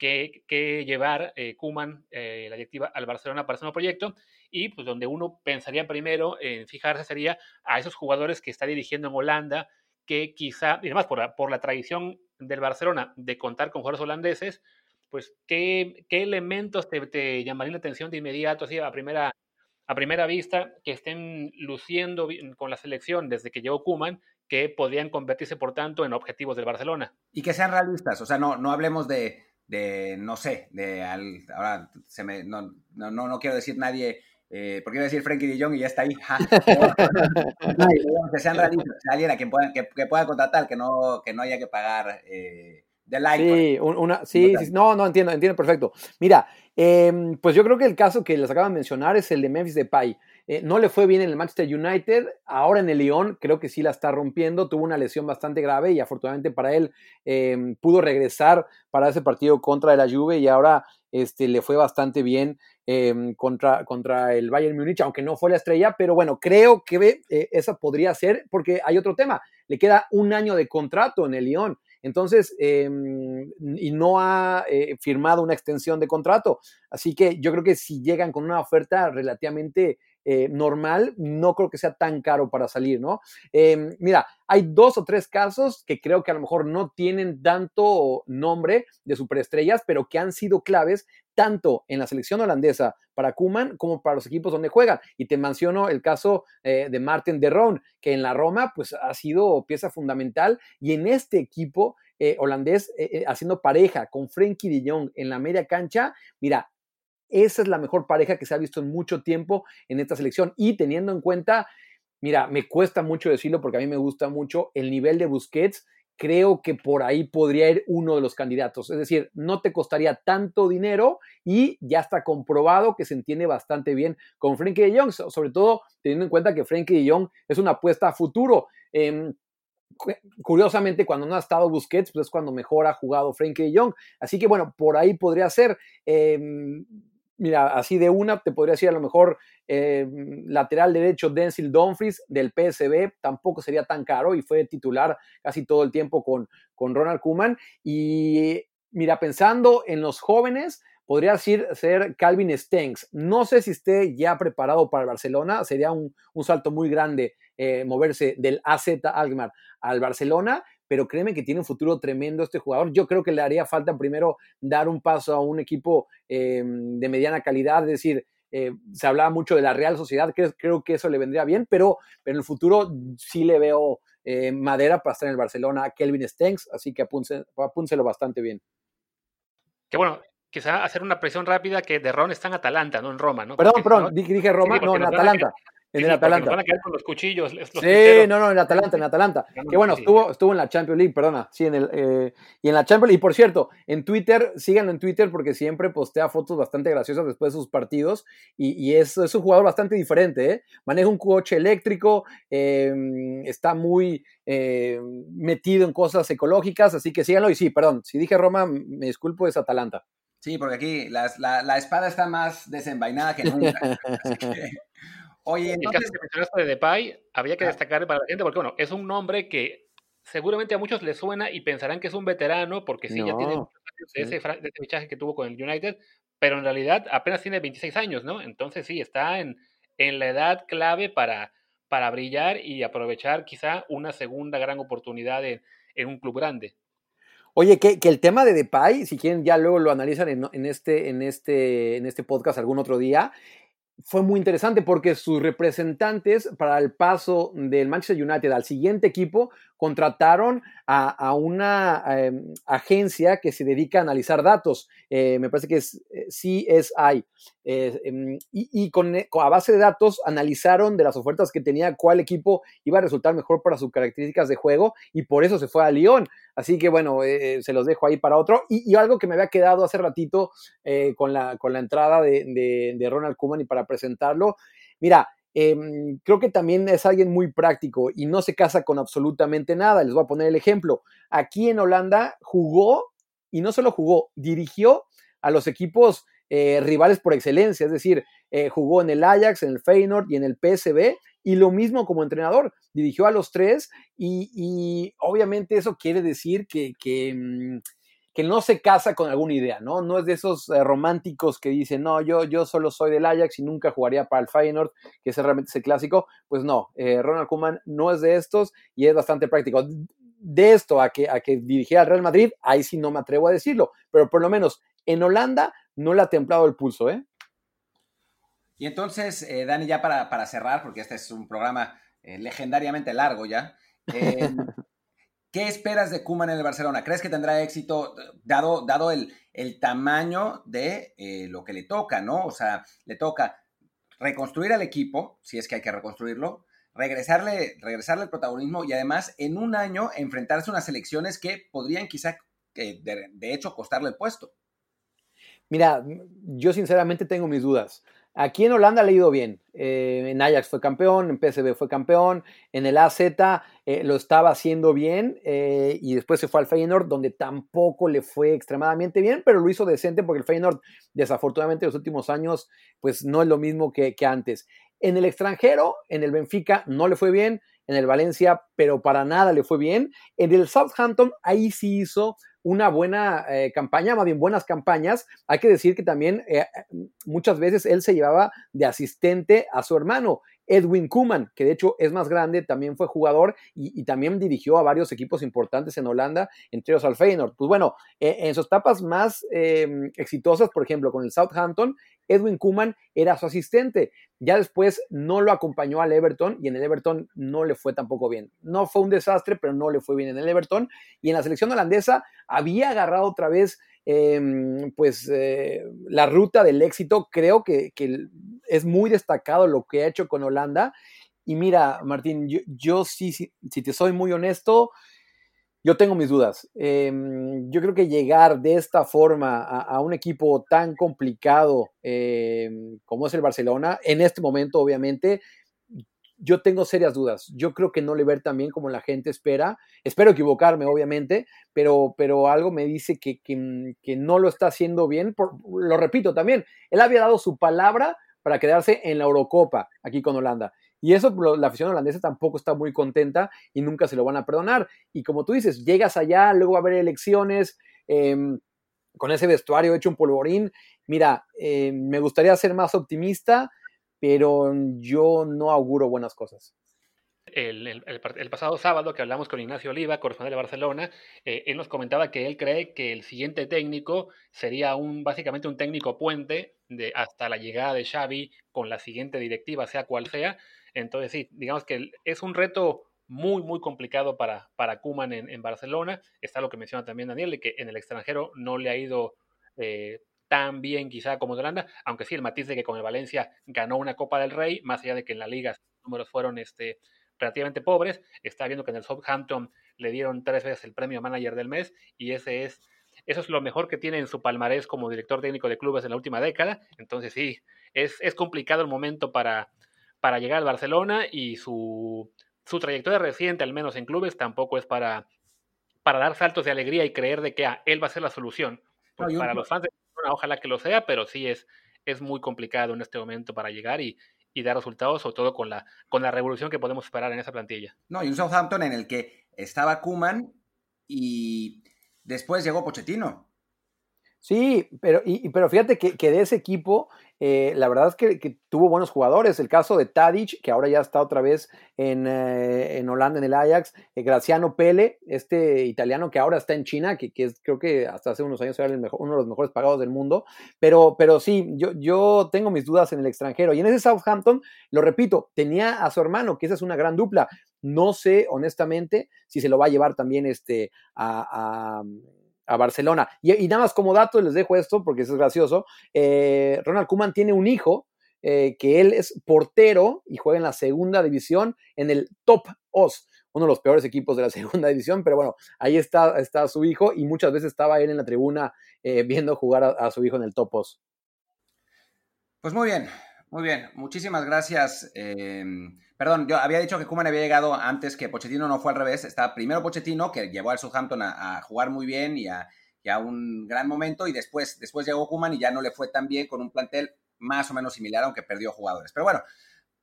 Speaker 2: que, llevar eh, Kuman, eh, la directiva, al Barcelona para ese nuevo proyecto. Y pues donde uno pensaría primero en fijarse sería a esos jugadores que está dirigiendo en Holanda, que quizá, y además por la, por la tradición del Barcelona de contar con jugadores holandeses, pues, ¿qué, qué elementos te, te, llamarían la atención de inmediato, así, a primera, a primera vista, que estén luciendo con la selección desde que llegó Kuman, que podrían convertirse, por tanto, en objetivos del Barcelona?
Speaker 1: Y que sean realistas, o sea, no, no hablemos de, de no sé, de, ahora se me, no, no, no quiero decir nadie eh, porque iba a decir Frankie de Jong y ya está ahí. que sean realistas, alguien a quien pueda, que, pueda contratar, que no, que no haya que pagar eh, de like.
Speaker 4: Sí, una, sí, sí, no, no, entiendo, entiendo perfecto. Mira, em, pues yo creo que el caso que les acaban de mencionar es el de Memphis Depay. Eh, no le fue bien en el Manchester United, ahora en el Lyon creo que sí la está rompiendo, tuvo una lesión bastante grave y afortunadamente para él em, pudo regresar para ese partido contra la Juve y ahora este, le fue bastante bien em, contra, contra el Bayern Múnich, aunque no fue la estrella, pero bueno, creo que eh, esa podría ser, porque hay otro tema, le queda un año de contrato en el Lyon, entonces, em, y no ha eh, firmado una extensión de contrato, así que yo creo que si llegan con una oferta relativamente eh, normal, no creo que sea tan caro para salir, ¿no? Em, mira, hay dos o tres casos que creo que a lo mejor no tienen tanto nombre de superestrellas, pero que han sido claves tanto en la selección holandesa para Kuman como para los equipos donde juegan. Y te menciono el caso eh, de Martin de Roon, que en la Roma pues ha sido pieza fundamental y en este equipo eh, holandés haciendo pareja con Frenkie de Jong en la media cancha, mira, esa es la mejor pareja que se ha visto en mucho tiempo en esta selección. Y teniendo en cuenta, mira, me cuesta mucho decirlo porque a mí me gusta mucho el nivel de Busquets. Creo que por ahí podría ir uno de los candidatos. Es decir, no te costaría tanto dinero y ya está comprobado que se entiende bastante bien con Frankie de Jong, sobre todo teniendo en cuenta que Frankie de Jong es una apuesta a futuro. Em, curiosamente, cuando no ha estado Busquets, pues es cuando mejor ha jugado Frankie de Jong. Así que bueno, por ahí podría ser. Em, mira, así de una, te podría decir a lo mejor eh, lateral derecho Denzel Dumfries del PSB, tampoco sería tan caro y fue titular casi todo el tiempo con, con Ronald Kuman. Y mira, pensando en los jóvenes, podría ser, ser Calvin Stengs. No sé si esté ya preparado para Barcelona, sería un, salto muy grande eh, moverse del AZ Alkmaar al Barcelona, pero créeme que tiene un futuro tremendo este jugador. Yo creo que le haría falta primero dar un paso a un equipo eh, de mediana calidad, es decir, eh, se hablaba mucho de la Real Sociedad, creo, creo que eso le vendría bien, pero, pero, en el futuro sí le veo eh, madera para estar en el Barcelona a Kelvin Stengs, así que apúnselo bastante bien.
Speaker 2: Qué bueno, quizá hacer una presión rápida que de Ron está en Atalanta, no en Roma, ¿no?
Speaker 4: Perdón, perdón, dije Roma, no, en Atalanta. En el Atalanta.
Speaker 2: Van a caer con los cuchillos.
Speaker 4: sí, no, no, en Atalanta, en Atalanta. Que bueno, estuvo, estuvo en la Champions League, perdona. Sí, en el, eh, y en la Champions League. Y por cierto, en Twitter, síganlo en Twitter porque siempre postea fotos bastante graciosas después de sus partidos. Y, y es, es, un jugador bastante diferente, ¿eh? Maneja un coche eléctrico, eh, está muy eh, metido en cosas ecológicas, así que síganlo. Y sí, perdón, si dije Roma, me disculpo, es Atalanta.
Speaker 1: Sí, porque aquí la, la, la espada está más desenvainada que nunca. así que...
Speaker 2: Oye, entonces... El caso que mencionaste de Depay, había que destacar para la gente, porque bueno, es un nombre que seguramente a muchos les suena y pensarán que es un veterano, porque sí, ya tiene de ese, de ese fichaje que tuvo con el United, pero en realidad apenas tiene 26 años, ¿no? Entonces sí, está en, en la edad clave para, para brillar y aprovechar quizá una segunda gran oportunidad en, en un club grande.
Speaker 4: Oye, que, que, el tema de Depay, si quieren ya luego lo analizan en, en, este, en, este, en este podcast algún otro día, fue muy interesante porque sus representantes para el paso del Manchester United al siguiente equipo contrataron a, una em, agencia que se dedica a analizar datos, eh, me parece que es eh, CSI, eh, em, y, a base de datos analizaron de las ofertas que tenía cuál equipo iba a resultar mejor para sus características de juego y por eso se fue a Lyon. Así que bueno, se los dejo ahí para otro. Y, algo que me había quedado hace ratito con, la, entrada de Ronald Koeman y para presentarlo, mira, Em, creo que también es alguien muy práctico y no se casa con absolutamente nada. Les voy a poner el ejemplo. Aquí en Holanda jugó y no solo jugó, dirigió a los equipos eh, rivales por excelencia, es decir, eh, jugó en el Ajax, en el Feyenoord y en el PSB y lo mismo como entrenador, dirigió a los tres y, obviamente eso quiere decir que, mm, que no se casa con alguna idea, ¿no? No es de esos eh, románticos que dicen, no, yo, yo solo soy del Ajax y nunca jugaría para el Feyenoord, que ese realmente es el clásico. Pues no, eh, Ronald Koeman no es de estos y es bastante práctico. De esto a que, a que dirigía al Real Madrid, ahí sí no me atrevo a decirlo, pero por lo menos en Holanda no le ha templado el pulso, ¿eh?
Speaker 1: Y entonces, eh, Dani, ya para, cerrar, porque este es un programa legendariamente largo ya, ¿qué esperas de Kuman en el Barcelona? ¿Crees que tendrá éxito dado, dado el, el tamaño de eh, lo que le toca, ¿no? O sea, le toca reconstruir al equipo, si es que hay que reconstruirlo, regresarle, regresarle el protagonismo y además en un año enfrentarse a unas elecciones que podrían quizá, de hecho, costarle el puesto.
Speaker 4: Mira, yo sinceramente tengo mis dudas. Aquí en Holanda le ha ido bien. Eh, en Ajax fue campeón, en PSV fue campeón, en el AZ eh, lo estaba haciendo bien eh, y después se fue al Feyenoord donde tampoco le fue extremadamente bien, pero lo hizo decente porque el Feyenoord desafortunadamente en los últimos años pues no es lo mismo que, que antes. En el extranjero, en el Benfica no le fue bien, en el Valencia pero para nada le fue bien. En el Southampton ahí sí hizo una buena eh, campaña, más bien buenas campañas. Hay que decir que también eh, muchas veces él se llevaba de asistente a su hermano. Edwin Kuman, que de hecho es más grande, también fue jugador y, también dirigió a varios equipos importantes en Holanda, entre ellos al Feyenoord. Pues bueno, eh, en sus etapas más em, exitosas, por ejemplo, con el Southampton, Edwin Kuman era su asistente. Ya después no lo acompañó al Everton y en el Everton no le fue tampoco bien. No fue un desastre, pero no le fue bien en el Everton. Y en la selección holandesa había agarrado otra vez em, pues eh, la ruta del éxito. Creo que, es muy destacado lo que ha hecho con Holanda. Y mira, Martín, yo, sí, si te soy muy honesto, yo tengo mis dudas. Em, yo creo que llegar de esta forma a, un equipo tan complicado em, como es el Barcelona, en este momento obviamente, yo tengo serias dudas. Yo creo que no le ver tan bien como la gente espera. Espero equivocarme, obviamente, pero, pero algo me dice que, que, no lo está haciendo bien. lo repito también, él había dado su palabra para quedarse en la Eurocopa aquí con Holanda. Y eso la afición holandesa tampoco está muy contenta y nunca se lo van a perdonar. Y como tú dices, llegas allá, luego va a haber elecciones, em, con ese vestuario hecho un polvorín. Mira, em, me gustaría ser más optimista, pero yo no auguro buenas cosas.
Speaker 2: El, pasado sábado que hablamos con Ignacio Oliva, corresponsal de Barcelona, eh, él nos comentaba que él cree que el siguiente técnico sería un básicamente un técnico puente de hasta la llegada de Xavi con la siguiente directiva, sea cual sea, entonces, sí, digamos que es un reto muy, muy complicado para, para Kuman en, Barcelona. Está lo que menciona también Daniel, de que en el extranjero no le ha ido eh, tan bien quizá como de Holanda, aunque sí el matiz de que con el Valencia ganó una Copa del Rey, más allá de que en la liga los números fueron este, relativamente pobres. Está viendo que en el Southampton le dieron tres veces el premio manager del mes y ese es, eso es lo mejor que tiene en su palmarés como director técnico de clubes en la última década. Entonces sí, es, es complicado el momento para, para llegar al Barcelona y su, su trayectoria reciente, al menos en clubes, tampoco es para, para dar saltos de alegría y creer de que ah, él va a ser la solución. para los fans de Ojalá que lo sea, pero sí es, es muy complicado en este momento para llegar y, y dar resultados, sobre todo con la, con la revolución que podemos esperar en esa plantilla.
Speaker 1: No, y un Southampton en el que estaba Kuman y después llegó Pochettino.
Speaker 4: Sí, pero, y, pero fíjate que, que, de ese equipo eh, la verdad es que, tuvo buenos jugadores. El caso de Tadic, que ahora ya está otra vez en, eh, Holanda, en el Ajax. Eh, Graciano Pele, este italiano que ahora está en China, que, es, creo que hasta hace unos años era el mejor, uno de los mejores pagados del mundo. Pero, pero sí, yo, yo tengo mis dudas en el extranjero. Y en ese Southampton, lo repito, tenía a su hermano, que esa es una gran dupla. No sé, honestamente, si se lo va a llevar también este, a a Barcelona. Y, nada más como dato les dejo esto porque es gracioso. Eh, Ronald Kuman tiene un hijo eh, que él es portero y juega en la segunda división en el Top Os, uno de los peores equipos de la segunda división, pero bueno, ahí está, está su hijo y muchas veces estaba él en la tribuna eh, viendo jugar a, su hijo en el Top Os.
Speaker 1: Pues muy bien, muy bien. Muchísimas gracias. Perdón, yo había dicho que Kuman había llegado antes que Pochettino, no fue al revés. Está primero Pochettino, que llevó al Southampton a, jugar muy bien y a, un gran momento, y después, después llegó Kuman y ya no le fue tan bien con un plantel más o menos similar, aunque perdió jugadores. Pero bueno,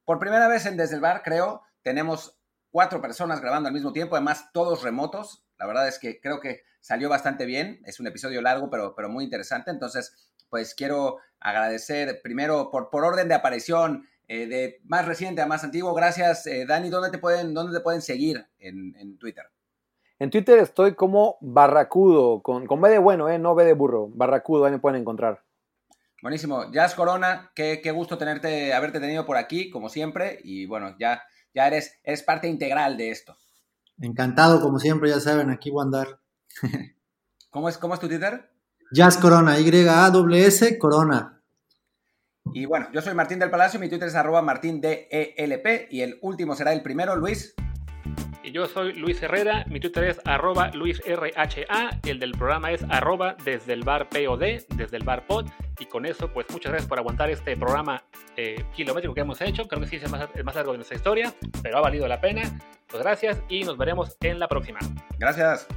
Speaker 1: por primera vez en Desde el Bar, creo, tenemos cuatro personas grabando al mismo tiempo, además todos remotos. La verdad es que creo que salió bastante bien. Es un episodio largo, pero, pero muy interesante. Entonces, pues quiero agradecer primero por, por orden de aparición eh, de más reciente a más antiguo. Gracias, eh, Dani. ¿Dónde te pueden, dónde te pueden seguir en, Twitter?
Speaker 4: En Twitter estoy como Barracudo, con, con B de bueno, ¿eh? no B de burro. Barracudo, ahí me pueden encontrar.
Speaker 1: Buenísimo. Jazz Corona, qué, qué, gusto tenerte, haberte tenido por aquí, como siempre. Y bueno, ya, ya eres, eres parte integral de esto.
Speaker 3: Encantado, como siempre, ya saben, aquí voy a andar.
Speaker 1: ¿Cómo es, cómo es tu Twitter?
Speaker 3: Jazz Corona, Y-A-W-S Corona.
Speaker 1: Y bueno, yo soy Martín del Palacio, mi Twitter es arroba martindelp y el último será el primero, Luis.
Speaker 2: Y yo soy Luis Herrera, mi Twitter es arroba LuisRHA, el del programa es arroba desde el bar POD, desde el bar pod. Y con eso, pues muchas gracias por aguantar este programa eh, kilométrico que hemos hecho. Creo que sí es el más, el más largo de nuestra historia, pero ha valido la pena. Pues gracias y nos veremos en la próxima.
Speaker 1: Gracias.